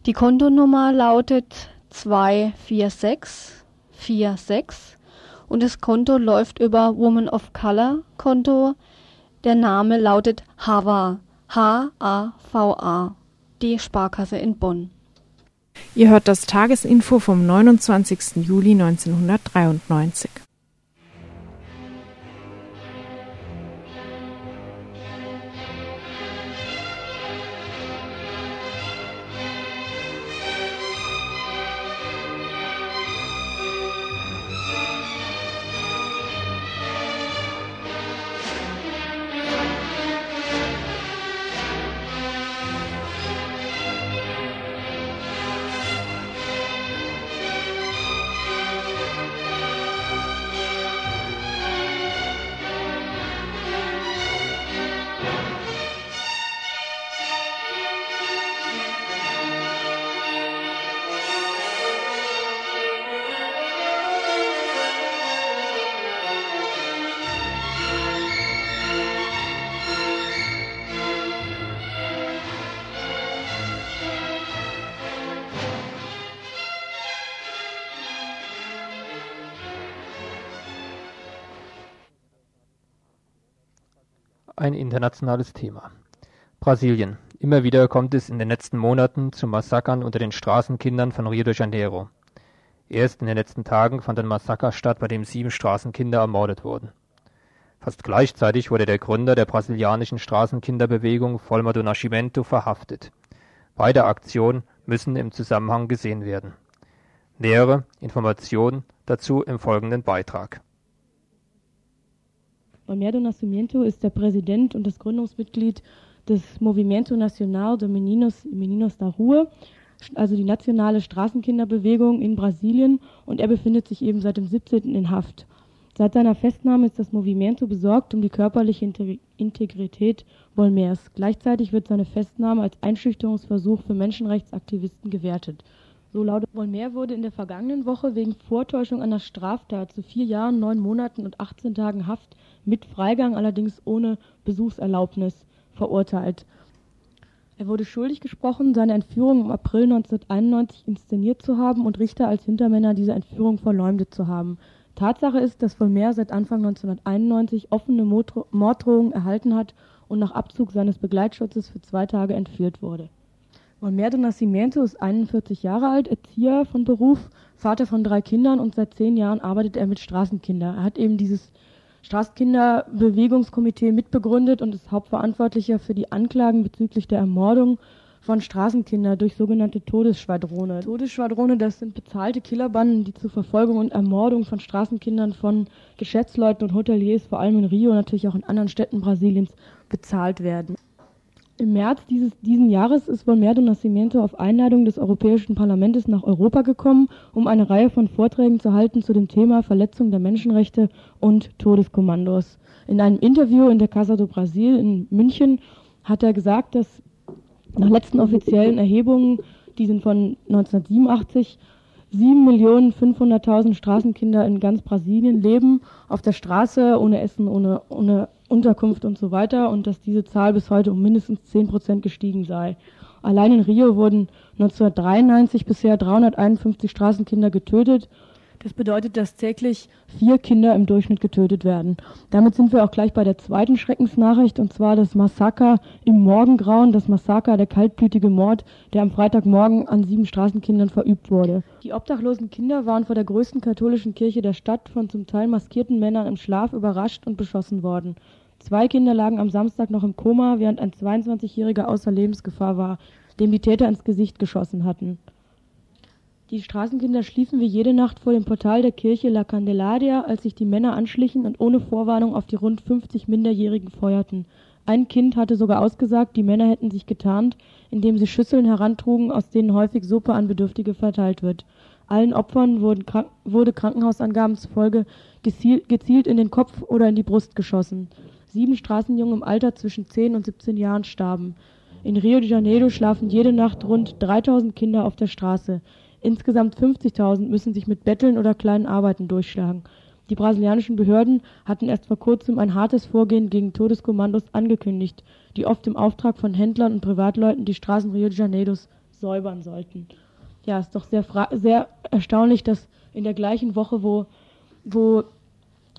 Die Kontonummer lautet 24646 und das Konto läuft über Woman of Color Konto der Name lautet Hava, H-A-V-A, die Sparkasse in Bonn. Ihr hört das Tagesinfo vom 29. Juli 1993. Ein internationales Thema. Brasilien. Immer wieder kommt es in den letzten Monaten zu Massakern unter den Straßenkindern von Rio de Janeiro. Erst in den letzten Tagen fand ein Massaker statt, bei dem sieben Straßenkinder ermordet wurden. Fast gleichzeitig wurde der Gründer der brasilianischen Straßenkinderbewegung Volmer do Nascimento verhaftet. Beide Aktionen müssen im Zusammenhang gesehen werden. Nähere Informationen dazu im folgenden Beitrag. Olmedo Nascimento ist der Präsident und das Gründungsmitglied des Movimento Nacional de Meninos, Meninos da Rua, also die nationale Straßenkinderbewegung in Brasilien und er befindet sich eben seit dem 17. in Haft. Seit seiner Festnahme ist das Movimento besorgt um die körperliche Integrität Volmers. Gleichzeitig wird seine Festnahme als Einschüchterungsversuch für Menschenrechtsaktivisten gewertet. So lautet Volmer wurde in der vergangenen Woche wegen Vortäuschung einer Straftat zu vier Jahren, neun Monaten und 18 Tagen Haft mit Freigang, allerdings ohne Besuchserlaubnis, verurteilt. Er wurde schuldig gesprochen, seine Entführung im April 1991 inszeniert zu haben und Richter als Hintermänner dieser Entführung verleumdet zu haben. Tatsache ist, dass Vollmer seit Anfang 1991 offene Morddrohungen erhalten hat und nach Abzug seines Begleitschutzes für zwei Tage entführt wurde. Vollmer de Nascimento ist 41 Jahre alt, Erzieher von Beruf, Vater von drei Kindern und seit zehn Jahren arbeitet er mit Straßenkindern. Er hat eben dieses Straßenkinderbewegungskomitee mitbegründet und ist Hauptverantwortlicher für die Anklagen bezüglich der Ermordung von Straßenkinder durch sogenannte Todesschwadrone. Todesschwadrone, das sind bezahlte Killerbanden, die zur Verfolgung und Ermordung von Straßenkindern von Geschäftsleuten und Hoteliers, vor allem in Rio, natürlich auch in anderen Städten Brasiliens, bezahlt werden. Im März dieses diesen Jahres ist Volmerdo Nascimento auf Einladung des Europäischen Parlaments nach Europa gekommen, um eine Reihe von Vorträgen zu halten zu dem Thema Verletzung der Menschenrechte und Todeskommandos. In einem Interview in der Casa do Brasil in München hat er gesagt, dass nach letzten offiziellen Erhebungen, die sind von 1987, 7.500.000 Straßenkinder in ganz Brasilien leben auf der Straße, ohne Essen, ohne, ohne Unterkunft und so weiter und dass diese Zahl bis heute um mindestens 10 Prozent gestiegen sei. Allein in Rio wurden 1993 bisher 351 Straßenkinder getötet das bedeutet, dass täglich vier Kinder im Durchschnitt getötet werden. Damit sind wir auch gleich bei der zweiten Schreckensnachricht, und zwar das Massaker im Morgengrauen, das Massaker, der kaltblütige Mord, der am Freitagmorgen an sieben Straßenkindern verübt wurde. Die obdachlosen Kinder waren vor der größten katholischen Kirche der Stadt von zum Teil maskierten Männern im Schlaf überrascht und beschossen worden. Zwei Kinder lagen am Samstag noch im Koma, während ein 22-Jähriger außer Lebensgefahr war, dem die Täter ins Gesicht geschossen hatten. Die Straßenkinder schliefen wie jede Nacht vor dem Portal der Kirche La Candelaria, als sich die Männer anschlichen und ohne Vorwarnung auf die rund 50 Minderjährigen feuerten. Ein Kind hatte sogar ausgesagt, die Männer hätten sich getarnt, indem sie Schüsseln herantrugen, aus denen häufig Suppe an Bedürftige verteilt wird. Allen Opfern wurden, wurde Krankenhausangaben zufolge gezielt in den Kopf oder in die Brust geschossen. Sieben Straßenjungen im Alter zwischen 10 und 17 Jahren starben. In Rio de Janeiro schlafen jede Nacht rund 3000 Kinder auf der Straße. Insgesamt 50.000 müssen sich mit Betteln oder kleinen Arbeiten durchschlagen. Die brasilianischen Behörden hatten erst vor kurzem ein hartes Vorgehen gegen Todeskommandos angekündigt, die oft im Auftrag von Händlern und Privatleuten die Straßen Rio de Janeiros säubern sollten. Ja, ist doch sehr, sehr erstaunlich, dass in der gleichen Woche, wo, wo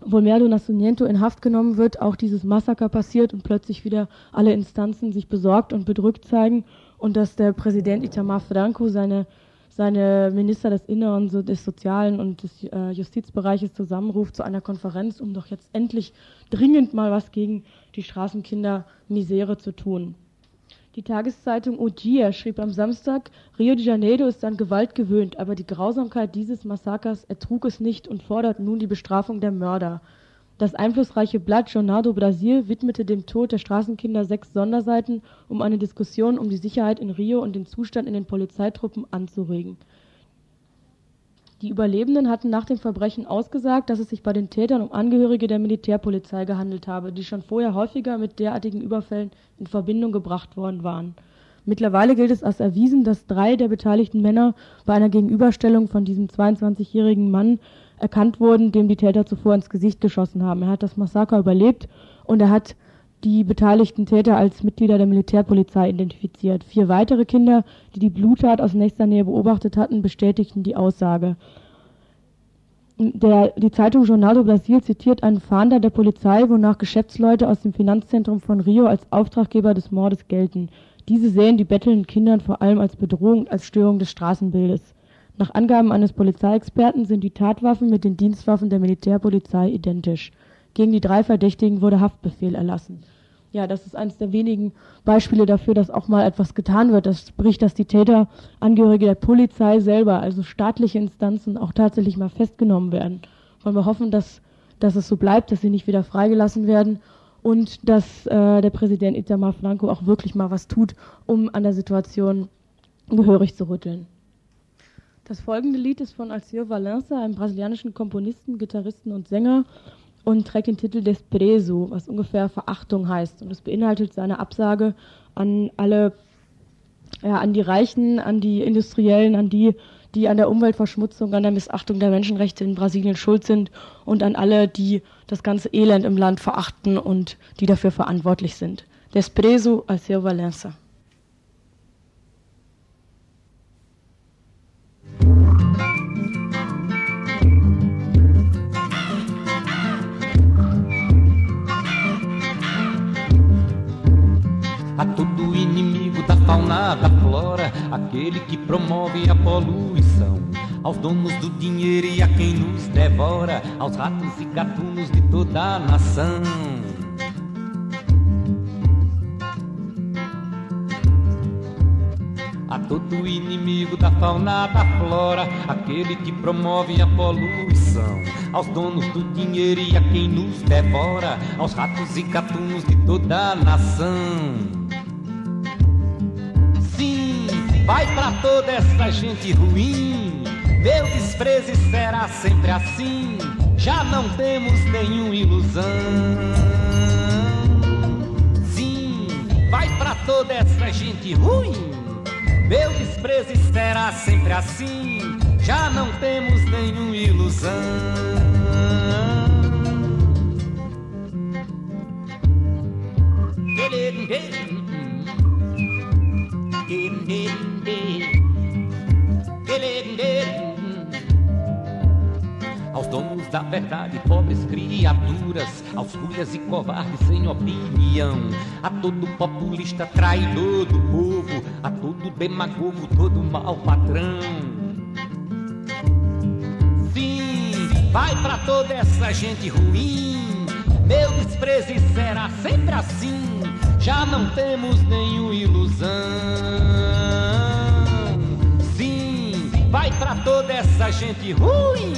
Volmerdo Nascimento in Haft genommen wird, auch dieses Massaker passiert und plötzlich wieder alle Instanzen sich besorgt und bedrückt zeigen und dass der Präsident Itamar Franco seine seine Minister des Inneren, so des Sozialen und des äh, Justizbereiches zusammenruft zu einer Konferenz, um doch jetzt endlich dringend mal was gegen die Straßenkinder-Misere zu tun. Die Tageszeitung O Dia schrieb am Samstag, Rio de Janeiro ist an Gewalt gewöhnt, aber die Grausamkeit dieses Massakers ertrug es nicht und fordert nun die Bestrafung der Mörder. Das einflussreiche Blatt Jornal do Brasil widmete dem Tod der Straßenkinder sechs Sonderseiten, um eine Diskussion um die Sicherheit in Rio und den Zustand in den Polizeitruppen anzuregen. Die Überlebenden hatten nach dem Verbrechen ausgesagt, dass es sich bei den Tätern um Angehörige der Militärpolizei gehandelt habe, die schon vorher häufiger mit derartigen Überfällen in Verbindung gebracht worden waren. Mittlerweile gilt es als erwiesen, dass drei der beteiligten Männer bei einer Gegenüberstellung von diesem 22-jährigen Mann erkannt wurden, dem die Täter zuvor ins Gesicht geschossen haben. Er hat das Massaker überlebt und er hat die beteiligten Täter als Mitglieder der Militärpolizei identifiziert. Vier weitere Kinder, die die Bluttat aus nächster Nähe beobachtet hatten, bestätigten die Aussage. Der, die Zeitung Jornal do Brasil zitiert einen Fahnder der Polizei, wonach Geschäftsleute aus dem Finanzzentrum von Rio als Auftraggeber des Mordes gelten. Diese sehen die bettelnden Kindern vor allem als Bedrohung als Störung des Straßenbildes. Nach Angaben eines Polizeiexperten sind die Tatwaffen mit den Dienstwaffen der Militärpolizei identisch. Gegen die drei Verdächtigen wurde Haftbefehl erlassen. ja, das ist eines der wenigen Beispiele dafür, dass auch mal etwas getan wird. Das spricht, dass die Täter Angehörige der Polizei selber, also staatliche Instanzen, auch tatsächlich mal festgenommen werden. Wollen wir hoffen, dass, dass es so bleibt, dass sie nicht wieder freigelassen werden und dass äh, der Präsident Itamar Franco auch wirklich mal was tut, um an der Situation gehörig zu rütteln. Das folgende Lied ist von Alceu Valença, einem brasilianischen Komponisten, Gitarristen und Sänger und trägt den Titel Desprezo, was ungefähr Verachtung heißt. Und es beinhaltet seine Absage an alle, ja, an die Reichen, an die Industriellen, an die, die an der Umweltverschmutzung, an der Missachtung der Menschenrechte in Brasilien schuld sind und an alle, die das ganze Elend im Land verachten und die dafür verantwortlich sind. Desprezo Alceu Valença. A todo inimigo da fauna, da flora, aquele que promove a poluição. Aos donos do dinheiro e a quem nos devora, aos ratos e gatunos de toda a nação. A todo inimigo da fauna, da flora, aquele que promove a poluição. Aos donos do dinheiro e a quem nos devora, aos ratos e gatunos de toda a nação. Vai pra toda essa gente ruim. Meu desprezo será sempre assim. Já não temos nenhuma ilusão. Sim, vai pra toda essa gente ruim. Meu desprezo será sempre assim. Já não temos nenhuma ilusão. Aos donos da verdade, pobres criaturas, aos cuias e covardes sem opinião, a todo populista traidor do povo, a todo demagogo, todo mau patrão. Sim, vai pra toda essa gente ruim, meu desprezo será sempre assim, já não temos nenhuma ilusão. Vai pra toda essa gente ruim.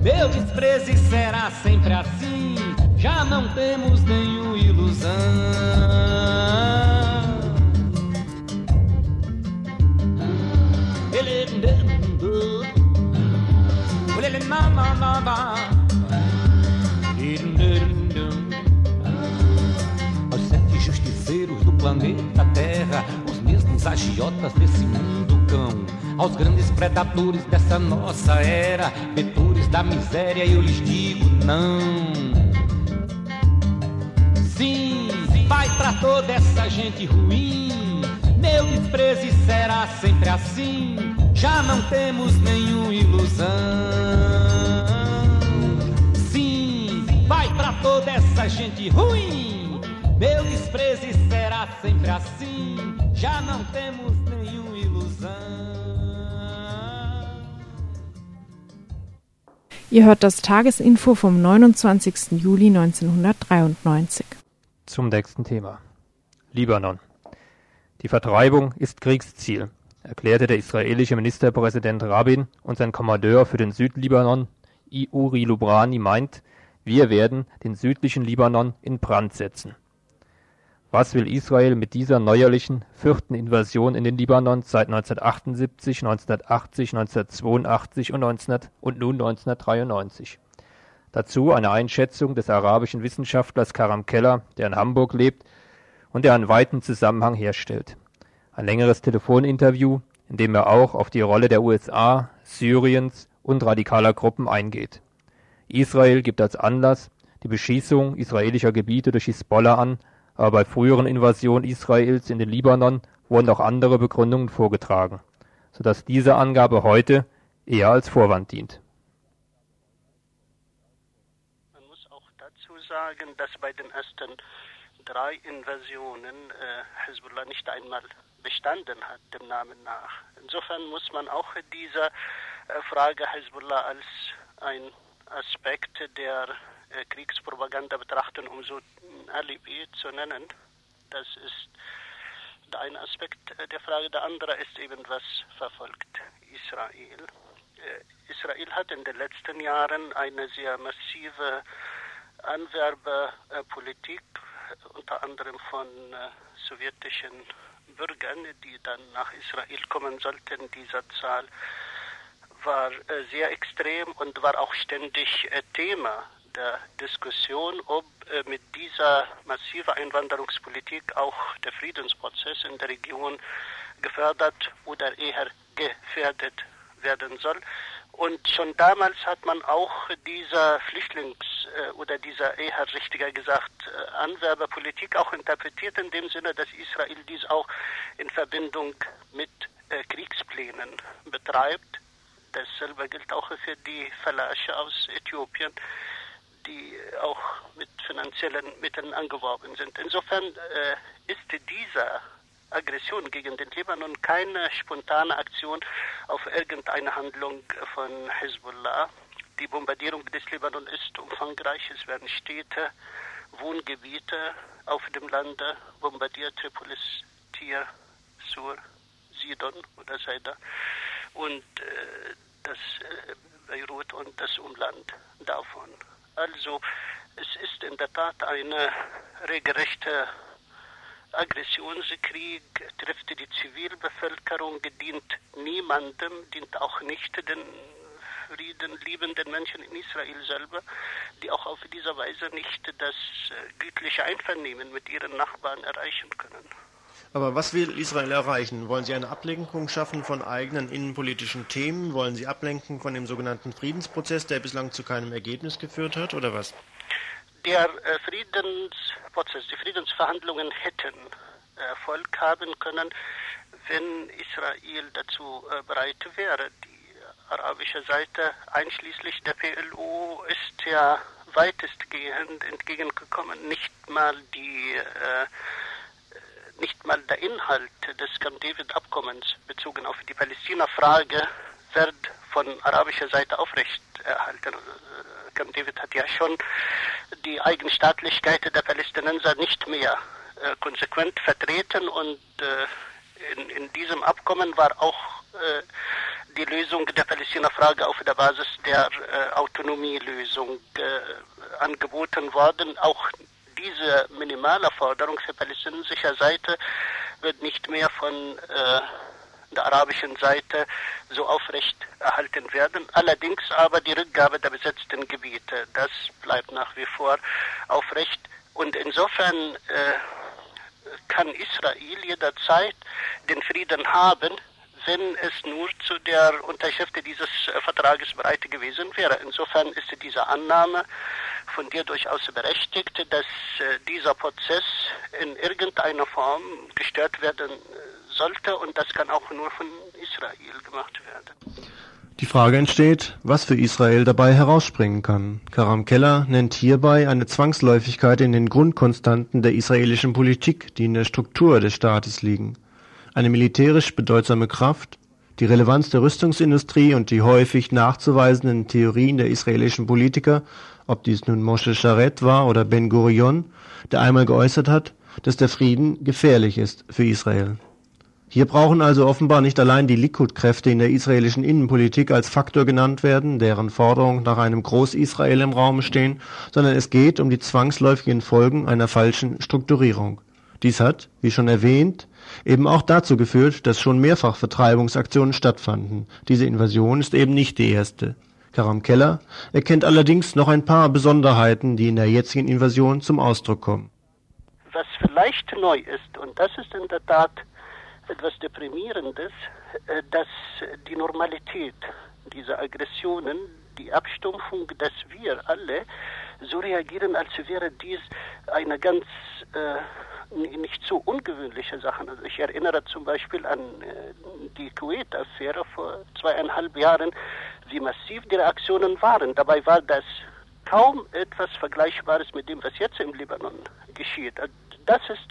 Meu desprezo será sempre assim. Já não temos nenhuma ilusão. Aos sete justiceiros do planeta Terra, os mesmos agiotas desse mundo cão, aos grandes predadores dessa nossa era, vetores da miséria, eu lhes digo não. Sim, vai pra toda essa gente ruim. Meu desprezo será sempre assim. Já não temos nenhuma ilusão. Sim, vai pra toda essa gente ruim. Meu desprezo será sempre assim. Já não temos Ihr hört das Tagesinfo vom 29. Juli 1993. Zum nächsten Thema. Libanon. Die Vertreibung ist Kriegsziel, erklärte der israelische Ministerpräsident Rabin und sein Kommandeur für den Südlibanon, Uri Lubrani, meint, wir werden den südlichen Libanon in Brand setzen. Was will Israel mit dieser neuerlichen vierten Invasion in den Libanon seit 1978, 1980, 1982 und, 19, und nun 1993? Dazu eine Einschätzung des arabischen Wissenschaftlers Karam Keller, der in Hamburg lebt und der einen weiten Zusammenhang herstellt. Ein längeres Telefoninterview, in dem er auch auf die Rolle der USA, Syriens und radikaler Gruppen eingeht. Israel gibt als Anlass die Beschießung israelischer Gebiete durch Hisbollah an, aber bei früheren Invasionen Israels in den Libanon wurden auch andere Begründungen vorgetragen, sodass diese Angabe heute eher als Vorwand dient. Man muss auch dazu sagen, dass bei den ersten drei Invasionen äh, Hezbollah nicht einmal bestanden hat, dem Namen nach. Insofern muss man auch diese äh, Frage Hezbollah als ein Aspekt der Kriegspropaganda betrachten, um so ein Alibi zu nennen. Das ist der eine Aspekt der Frage. Der andere ist eben, was verfolgt Israel. Israel hat in den letzten Jahren eine sehr massive Anwerberpolitik, unter anderem von sowjetischen Bürgern, die dann nach Israel kommen sollten. Dieser Zahl war äh, sehr extrem und war auch ständig äh, Thema der Diskussion, ob äh, mit dieser massiven Einwanderungspolitik auch der Friedensprozess in der Region gefördert oder eher gefährdet werden soll. Und schon damals hat man auch dieser Flüchtlings- oder dieser eher richtiger gesagt Anwerberpolitik auch interpretiert in dem Sinne, dass Israel dies auch in Verbindung mit Kriegsplänen betreibt Dasselbe gilt auch für die Falasche aus Äthiopien, die auch mit finanziellen Mitteln angeworben sind. Insofern äh, ist diese Aggression gegen den Libanon keine spontane Aktion auf irgendeine Handlung von Hezbollah. Die Bombardierung des Libanon ist umfangreich. Es werden Städte, Wohngebiete auf dem Lande bombardiert, Tripolis, Tier, Sur, Sidon oder Seida und äh, das äh, Beirut und das Umland davon. Also es ist in der Tat eine regelrechte Aggressionskrieg, trifft die Zivilbevölkerung, dient niemandem, dient auch nicht den friedenliebenden Menschen in Israel selber, die auch auf diese Weise nicht das äh, gütliche Einvernehmen mit ihren Nachbarn erreichen können. Aber was will Israel erreichen? Wollen Sie eine Ablenkung schaffen von eigenen innenpolitischen Themen? Wollen Sie ablenken von dem sogenannten Friedensprozess, der bislang zu keinem Ergebnis geführt hat, oder was? Der äh, Friedensprozess, die Friedensverhandlungen hätten Erfolg haben können, wenn Israel dazu äh, bereit wäre. Die arabische Seite, einschließlich der PLO, ist ja weitestgehend entgegengekommen. Nicht mal die äh, nicht mal der Inhalt des Camp David-Abkommens bezogen auf die Palästina-Frage wird von arabischer Seite aufrechterhalten. Camp David hat ja schon die Eigenstaatlichkeit der Palästinenser nicht mehr äh, konsequent vertreten und äh, in, in, diesem Abkommen war auch äh, die Lösung der Palästina-Frage auf der Basis der äh, Autonomielösung äh, angeboten worden. Auch diese minimale Forderung für palästinensischer Seite wird nicht mehr von äh, der arabischen Seite so aufrecht erhalten werden. Allerdings aber die Rückgabe der besetzten Gebiete, das bleibt nach wie vor aufrecht. Und insofern äh, kann Israel jederzeit den Frieden haben, wenn es nur zu der Unterschrift dieses äh, Vertrages bereit gewesen wäre. Insofern ist diese Annahme von dir durchaus berechtigt, dass äh, dieser Prozess in irgendeiner Form gestört werden äh, sollte und das kann auch nur von Israel gemacht werden. Die Frage entsteht, was für Israel dabei herausspringen kann. Karam Keller nennt hierbei eine Zwangsläufigkeit in den Grundkonstanten der israelischen Politik, die in der Struktur des Staates liegen. Eine militärisch bedeutsame Kraft, die Relevanz der Rüstungsindustrie und die häufig nachzuweisenden Theorien der israelischen Politiker ob dies nun Moshe Sharet war oder Ben Gurion, der einmal geäußert hat, dass der Frieden gefährlich ist für Israel. Hier brauchen also offenbar nicht allein die Likud-Kräfte in der israelischen Innenpolitik als Faktor genannt werden, deren Forderungen nach einem Groß-Israel im Raum stehen, sondern es geht um die zwangsläufigen Folgen einer falschen Strukturierung. Dies hat, wie schon erwähnt, eben auch dazu geführt, dass schon mehrfach Vertreibungsaktionen stattfanden. Diese Invasion ist eben nicht die erste. Karam Keller erkennt allerdings noch ein paar Besonderheiten, die in der jetzigen Invasion zum Ausdruck kommen. Was vielleicht neu ist, und das ist in der Tat etwas Deprimierendes, äh, dass die Normalität dieser Aggressionen, die Abstumpfung, dass wir alle so reagieren, als wäre dies eine ganz äh, nicht so ungewöhnliche Sache. Also ich erinnere zum Beispiel an äh, die Kuwait-Affäre vor zweieinhalb Jahren, wie massiv die Reaktionen waren. Dabei war das kaum etwas Vergleichbares mit dem, was jetzt im Libanon geschieht. Das ist,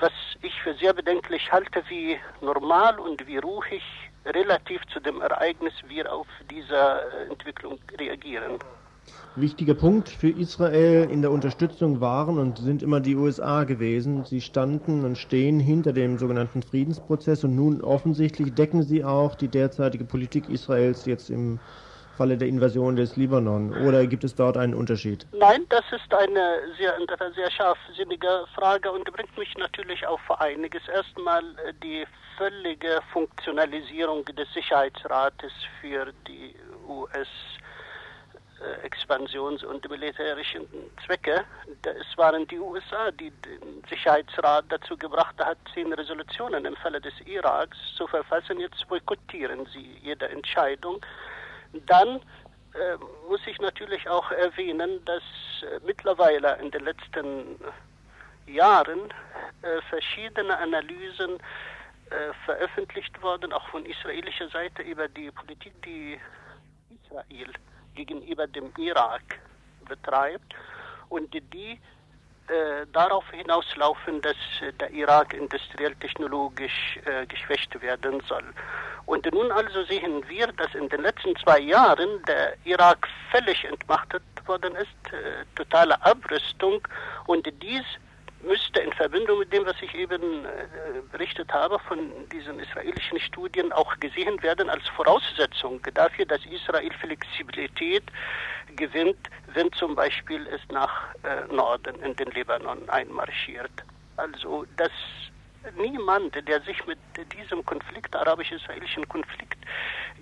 was ich für sehr bedenklich halte, wie normal und wie ruhig relativ zu dem Ereignis wir auf diese Entwicklung reagieren. Wichtiger Punkt für Israel in der Unterstützung waren und sind immer die USA gewesen. Sie standen und stehen hinter dem sogenannten Friedensprozess und nun offensichtlich decken sie auch die derzeitige Politik Israels jetzt im Falle der Invasion des Libanon? Oder gibt es dort einen Unterschied? Nein, das ist eine sehr, sehr scharfsinnige Frage und bringt mich natürlich auf einiges. Erstmal äh, die völlige Funktionalisierung des Sicherheitsrates für die US- Expansions- und militärischen Zwecke. Es waren die USA, die den Sicherheitsrat dazu gebracht hat, zehn Resolutionen im Falle des Iraks zu verfassen. Jetzt boykottieren sie jede Entscheidung. Dann äh, muss ich natürlich auch erwähnen, dass äh, mittlerweile in den letzten Jahren äh, verschiedene Analysen äh, veröffentlicht wurden, auch von israelischer Seite über die Politik, die Israel gegenüber dem Irak betreibt und die äh, darauf hinauslaufen, dass äh, der Irak industriell technologisch äh, geschwächt werden soll. Und nun also sehen wir, dass in den letzten zwei Jahren der Irak völlig entmachtet worden ist, äh, totale Abrüstung und dies müsste in Verbindung mit dem, was ich eben äh, berichtet habe, von diesen israelischen Studien auch gesehen werden als Voraussetzung dafür, dass Israel Flexibilität gewinnt, wenn zum Beispiel es nach äh, Norden in den Libanon einmarschiert. Also dass niemand, der sich mit diesem Konflikt, arabisch-israelischen Konflikt,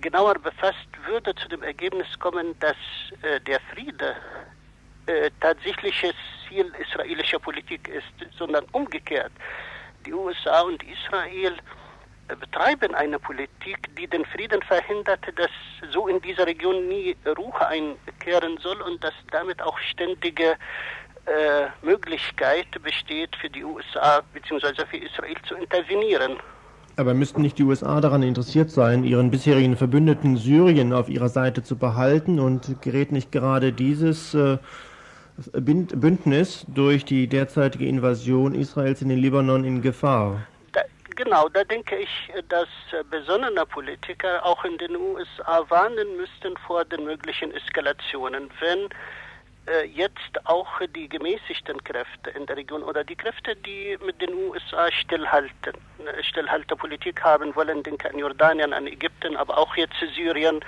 genauer befasst, würde zu dem Ergebnis kommen, dass äh, der Friede äh, tatsächliches Ziel israelischer Politik ist, sondern umgekehrt. Die USA und Israel äh, betreiben eine Politik, die den Frieden verhindert, dass so in dieser Region nie Ruhe einkehren soll und dass damit auch ständige äh, Möglichkeit besteht für die USA bzw. für Israel zu intervenieren. Aber müssten nicht die USA daran interessiert sein, ihren bisherigen Verbündeten Syrien auf ihrer Seite zu behalten und gerät nicht gerade dieses äh, Bündnis durch die derzeitige Invasion Israels in den Libanon in Gefahr? Da, genau, da denke ich, dass besonnene Politiker auch in den USA warnen müssten vor den möglichen Eskalationen, wenn äh, jetzt auch die gemäßigten Kräfte in der Region oder die Kräfte, die mit den USA stillhalten, äh, Stillhalterpolitik haben wollen, denke an Jordanien, an Ägypten, aber auch jetzt Syrien,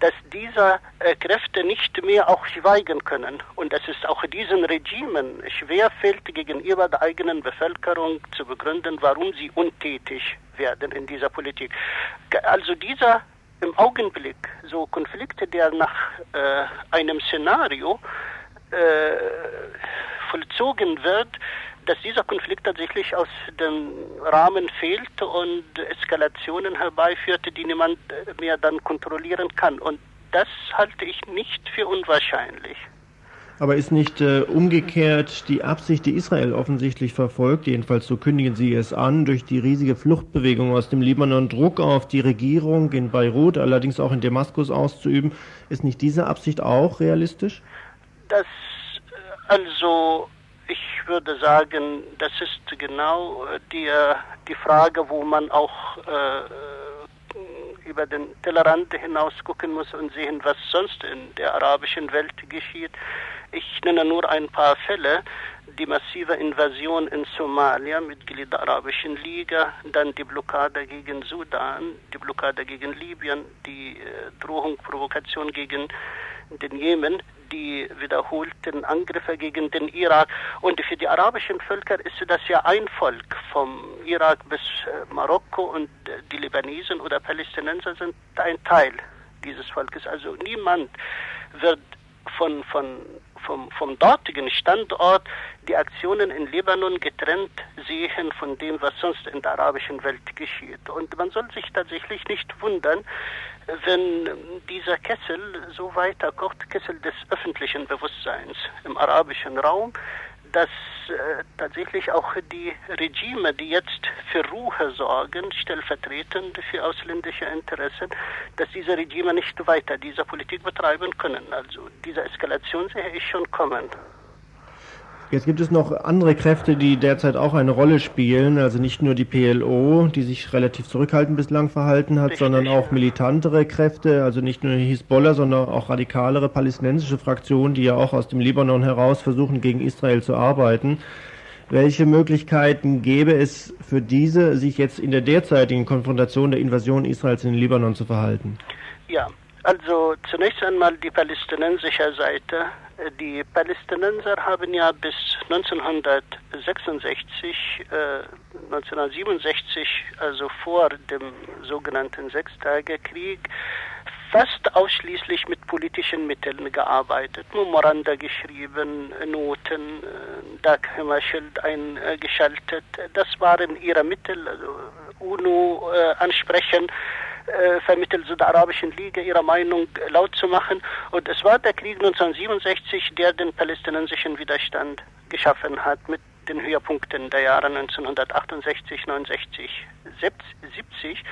dass diese äh, Kräfte nicht mehr auch schweigen können und dass es auch diesen Regimen schwerfällt, gegenüber der eigenen Bevölkerung zu begründen, warum sie untätig werden in dieser Politik. Also dieser im Augenblick so Konflikte, der nach äh, einem Szenario äh, vollzogen wird, dass dieser Konflikt tatsächlich aus dem Rahmen fehlt und Eskalationen herbeiführt, die niemand mehr dann kontrollieren kann. Und das halte ich nicht für unwahrscheinlich. Aber ist nicht äh, umgekehrt die Absicht, die Israel offensichtlich verfolgt, jedenfalls so kündigen sie es an, durch die riesige Fluchtbewegung aus dem Libanon Druck auf die Regierung in Beirut, allerdings auch in Damaskus auszuüben, ist nicht diese Absicht auch realistisch? Das, äh, also, ich würde sagen, das ist genau äh, die, äh, die Frage, wo man auch äh, über den Tellerrand hinaus gucken muss und sehen, was sonst in der arabischen Welt geschieht. Ich nenne nur ein paar Fälle. Die massive Invasion in Somalia, Mitglied der Arabischen Liga, dann die Blockade gegen Sudan, die Blockade gegen Libyen, die äh, Drohung, Provokation gegen den Jemen, die wiederholten Angriffe gegen den Irak. Und für die arabischen Völker ist das ja ein Volk, vom Irak bis äh, Marokko und äh, die Libanesen oder Palästinenser sind ein Teil dieses Volkes. Also niemand wird von, von vom, vom dortigen Standort die Aktionen in Libanon getrennt sehen von dem, was sonst in der arabischen Welt geschieht. Und man soll sich tatsächlich nicht wundern, wenn dieser Kessel so weiter kocht, Kessel des öffentlichen Bewusstseins im arabischen Raum, dass äh, tatsächlich auch die Regime, die jetzt für Ruhe sorgen, stellvertretend für ausländische Interessen, dass diese Regime nicht weiter diese Politik betreiben können. Also diese Eskalation sehe ich schon kommen. Jetzt gibt es noch andere Kräfte, die derzeit auch eine Rolle spielen. Also nicht nur die PLO, die sich relativ zurückhaltend bislang verhalten hat, sondern auch militantere Kräfte, also nicht nur Hisbollah, sondern auch radikalere palästinensische Fraktionen, die ja auch aus dem Libanon heraus versuchen, gegen Israel zu arbeiten. Welche Möglichkeiten gäbe es für diese, sich jetzt in der derzeitigen Konfrontation der Invasion Israels in den Libanon zu verhalten? Ja, also zunächst einmal die palästinensische Seite. Die Palästinenser haben ja bis 1966, äh, 1967, also vor dem sogenannten Sechstagekrieg, fast ausschließlich mit politischen Mitteln gearbeitet, Memoranda geschrieben, Noten, äh, Daghimmerschild eingeschaltet. Das waren ihre Mittel, also UNO äh, ansprechen äh, vermittels der Arabischen Liga ihre Meinung laut zu machen. Und es war der Krieg 1967, der den palästinensischen Widerstand geschaffen hat mit den Höhepunkten der Jahre 1968, 69, 70.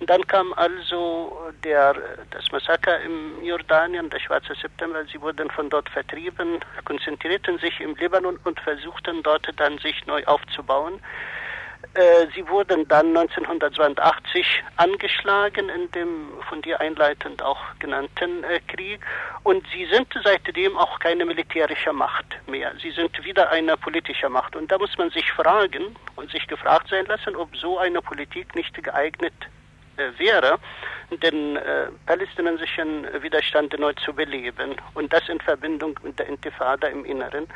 Dann kam also der, das Massaker im Jordanien, der Schwarze September. Sie wurden von dort vertrieben, konzentrierten sich im Libanon und versuchten dort dann sich neu aufzubauen. Äh, sie wurden dann 1982 angeschlagen in dem von dir einleitend auch genannten äh, Krieg. Und sie sind seitdem auch keine militärische Macht mehr. Sie sind wieder eine politische Macht. Und da muss man sich fragen und sich gefragt sein lassen, ob so eine Politik nicht geeignet äh, wäre, den äh, palästinensischen Widerstand neu zu beleben. Und das in Verbindung mit der Intifada im Inneren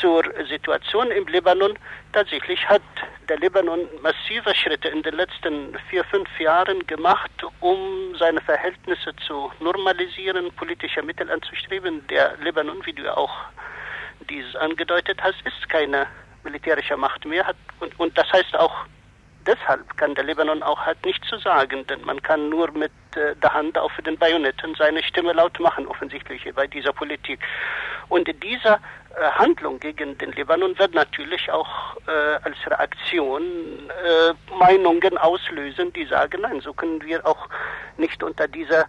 zur Situation im Libanon. Tatsächlich hat der Libanon massive Schritte in den letzten vier, fünf Jahren gemacht, um seine Verhältnisse zu normalisieren, politische Mittel anzustreben. Der Libanon, wie du auch dies angedeutet hast, ist keine militärische Macht mehr. Hat, und, und das heißt auch, deshalb kann der Libanon auch halt nichts zu sagen, denn man kann nur mit äh, der Hand auf den Bajonetten seine Stimme laut machen, offensichtlich bei dieser Politik. Und diese äh, Handlung gegen den Libanon wird natürlich auch äh, als Reaktion äh, Meinungen auslösen, die sagen, nein, so können wir auch nicht unter dieser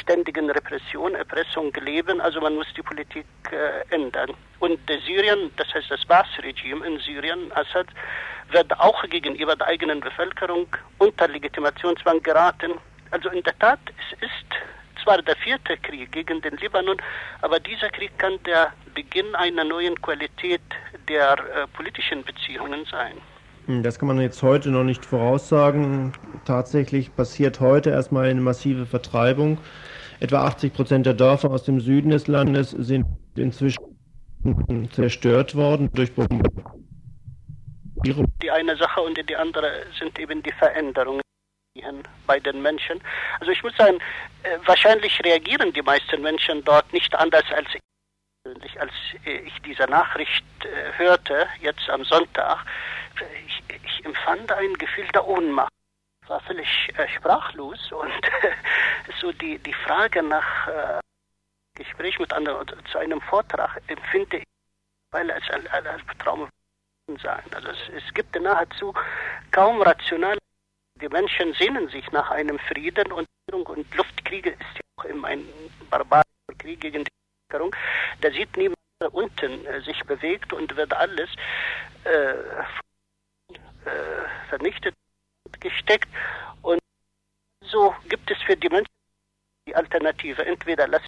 ständigen Repression, Erpressung leben, also man muss die Politik äh, ändern. Und Syrien, das heißt das Baas-Regime in Syrien, Assad, wird auch gegenüber der eigenen Bevölkerung unter Legitimationszwang geraten. Also in der Tat, es ist zwar der vierte Krieg gegen den Libanon, aber dieser Krieg kann der Beginn einer neuen Qualität der äh, politischen Beziehungen sein. Hm, das kann man jetzt heute noch nicht voraussagen. Tatsächlich passiert heute erstmal eine massive Vertreibung. Etwa 80 Prozent der Dörfer aus dem Süden des Landes sind inzwischen zerstört worden durch Bombardierung die eine Sache und die andere sind eben die Veränderungen bei den Menschen. Also ich muss sagen, äh, wahrscheinlich reagieren die meisten Menschen dort nicht anders als ich als ich diese Nachricht äh, hörte, jetzt am Sonntag. Ich, empfand ein Gefühl der Ohnmacht. Ich war völlig äh, sprachlos und so die, die Frage nach äh, Gespräch mit anderen zu einem Vortrag empfinde ich, weil es ein, ein, ein Traum sein. Also es, es gibt nahezu kaum rational. Die Menschen sehnen sich nach einem Frieden und, und Luftkriege ist ja auch immer ein barbarischer Krieg gegen die Bevölkerung. Da sieht niemand unten äh, sich bewegt und wird alles äh, äh, vernichtet, gesteckt. Und so gibt es für die Menschen die Alternative. Entweder lassen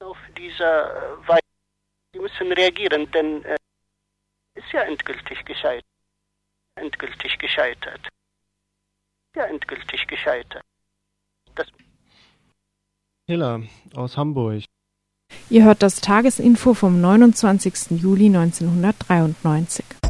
auf dieser Weise, sie müssen reagieren, denn äh, ist ja endgültig gescheitert. Endgültig gescheitert. Ja, endgültig gescheitert. Das Hiller aus Hamburg. Ihr hört das Tagesinfo vom 29. Juli 1993.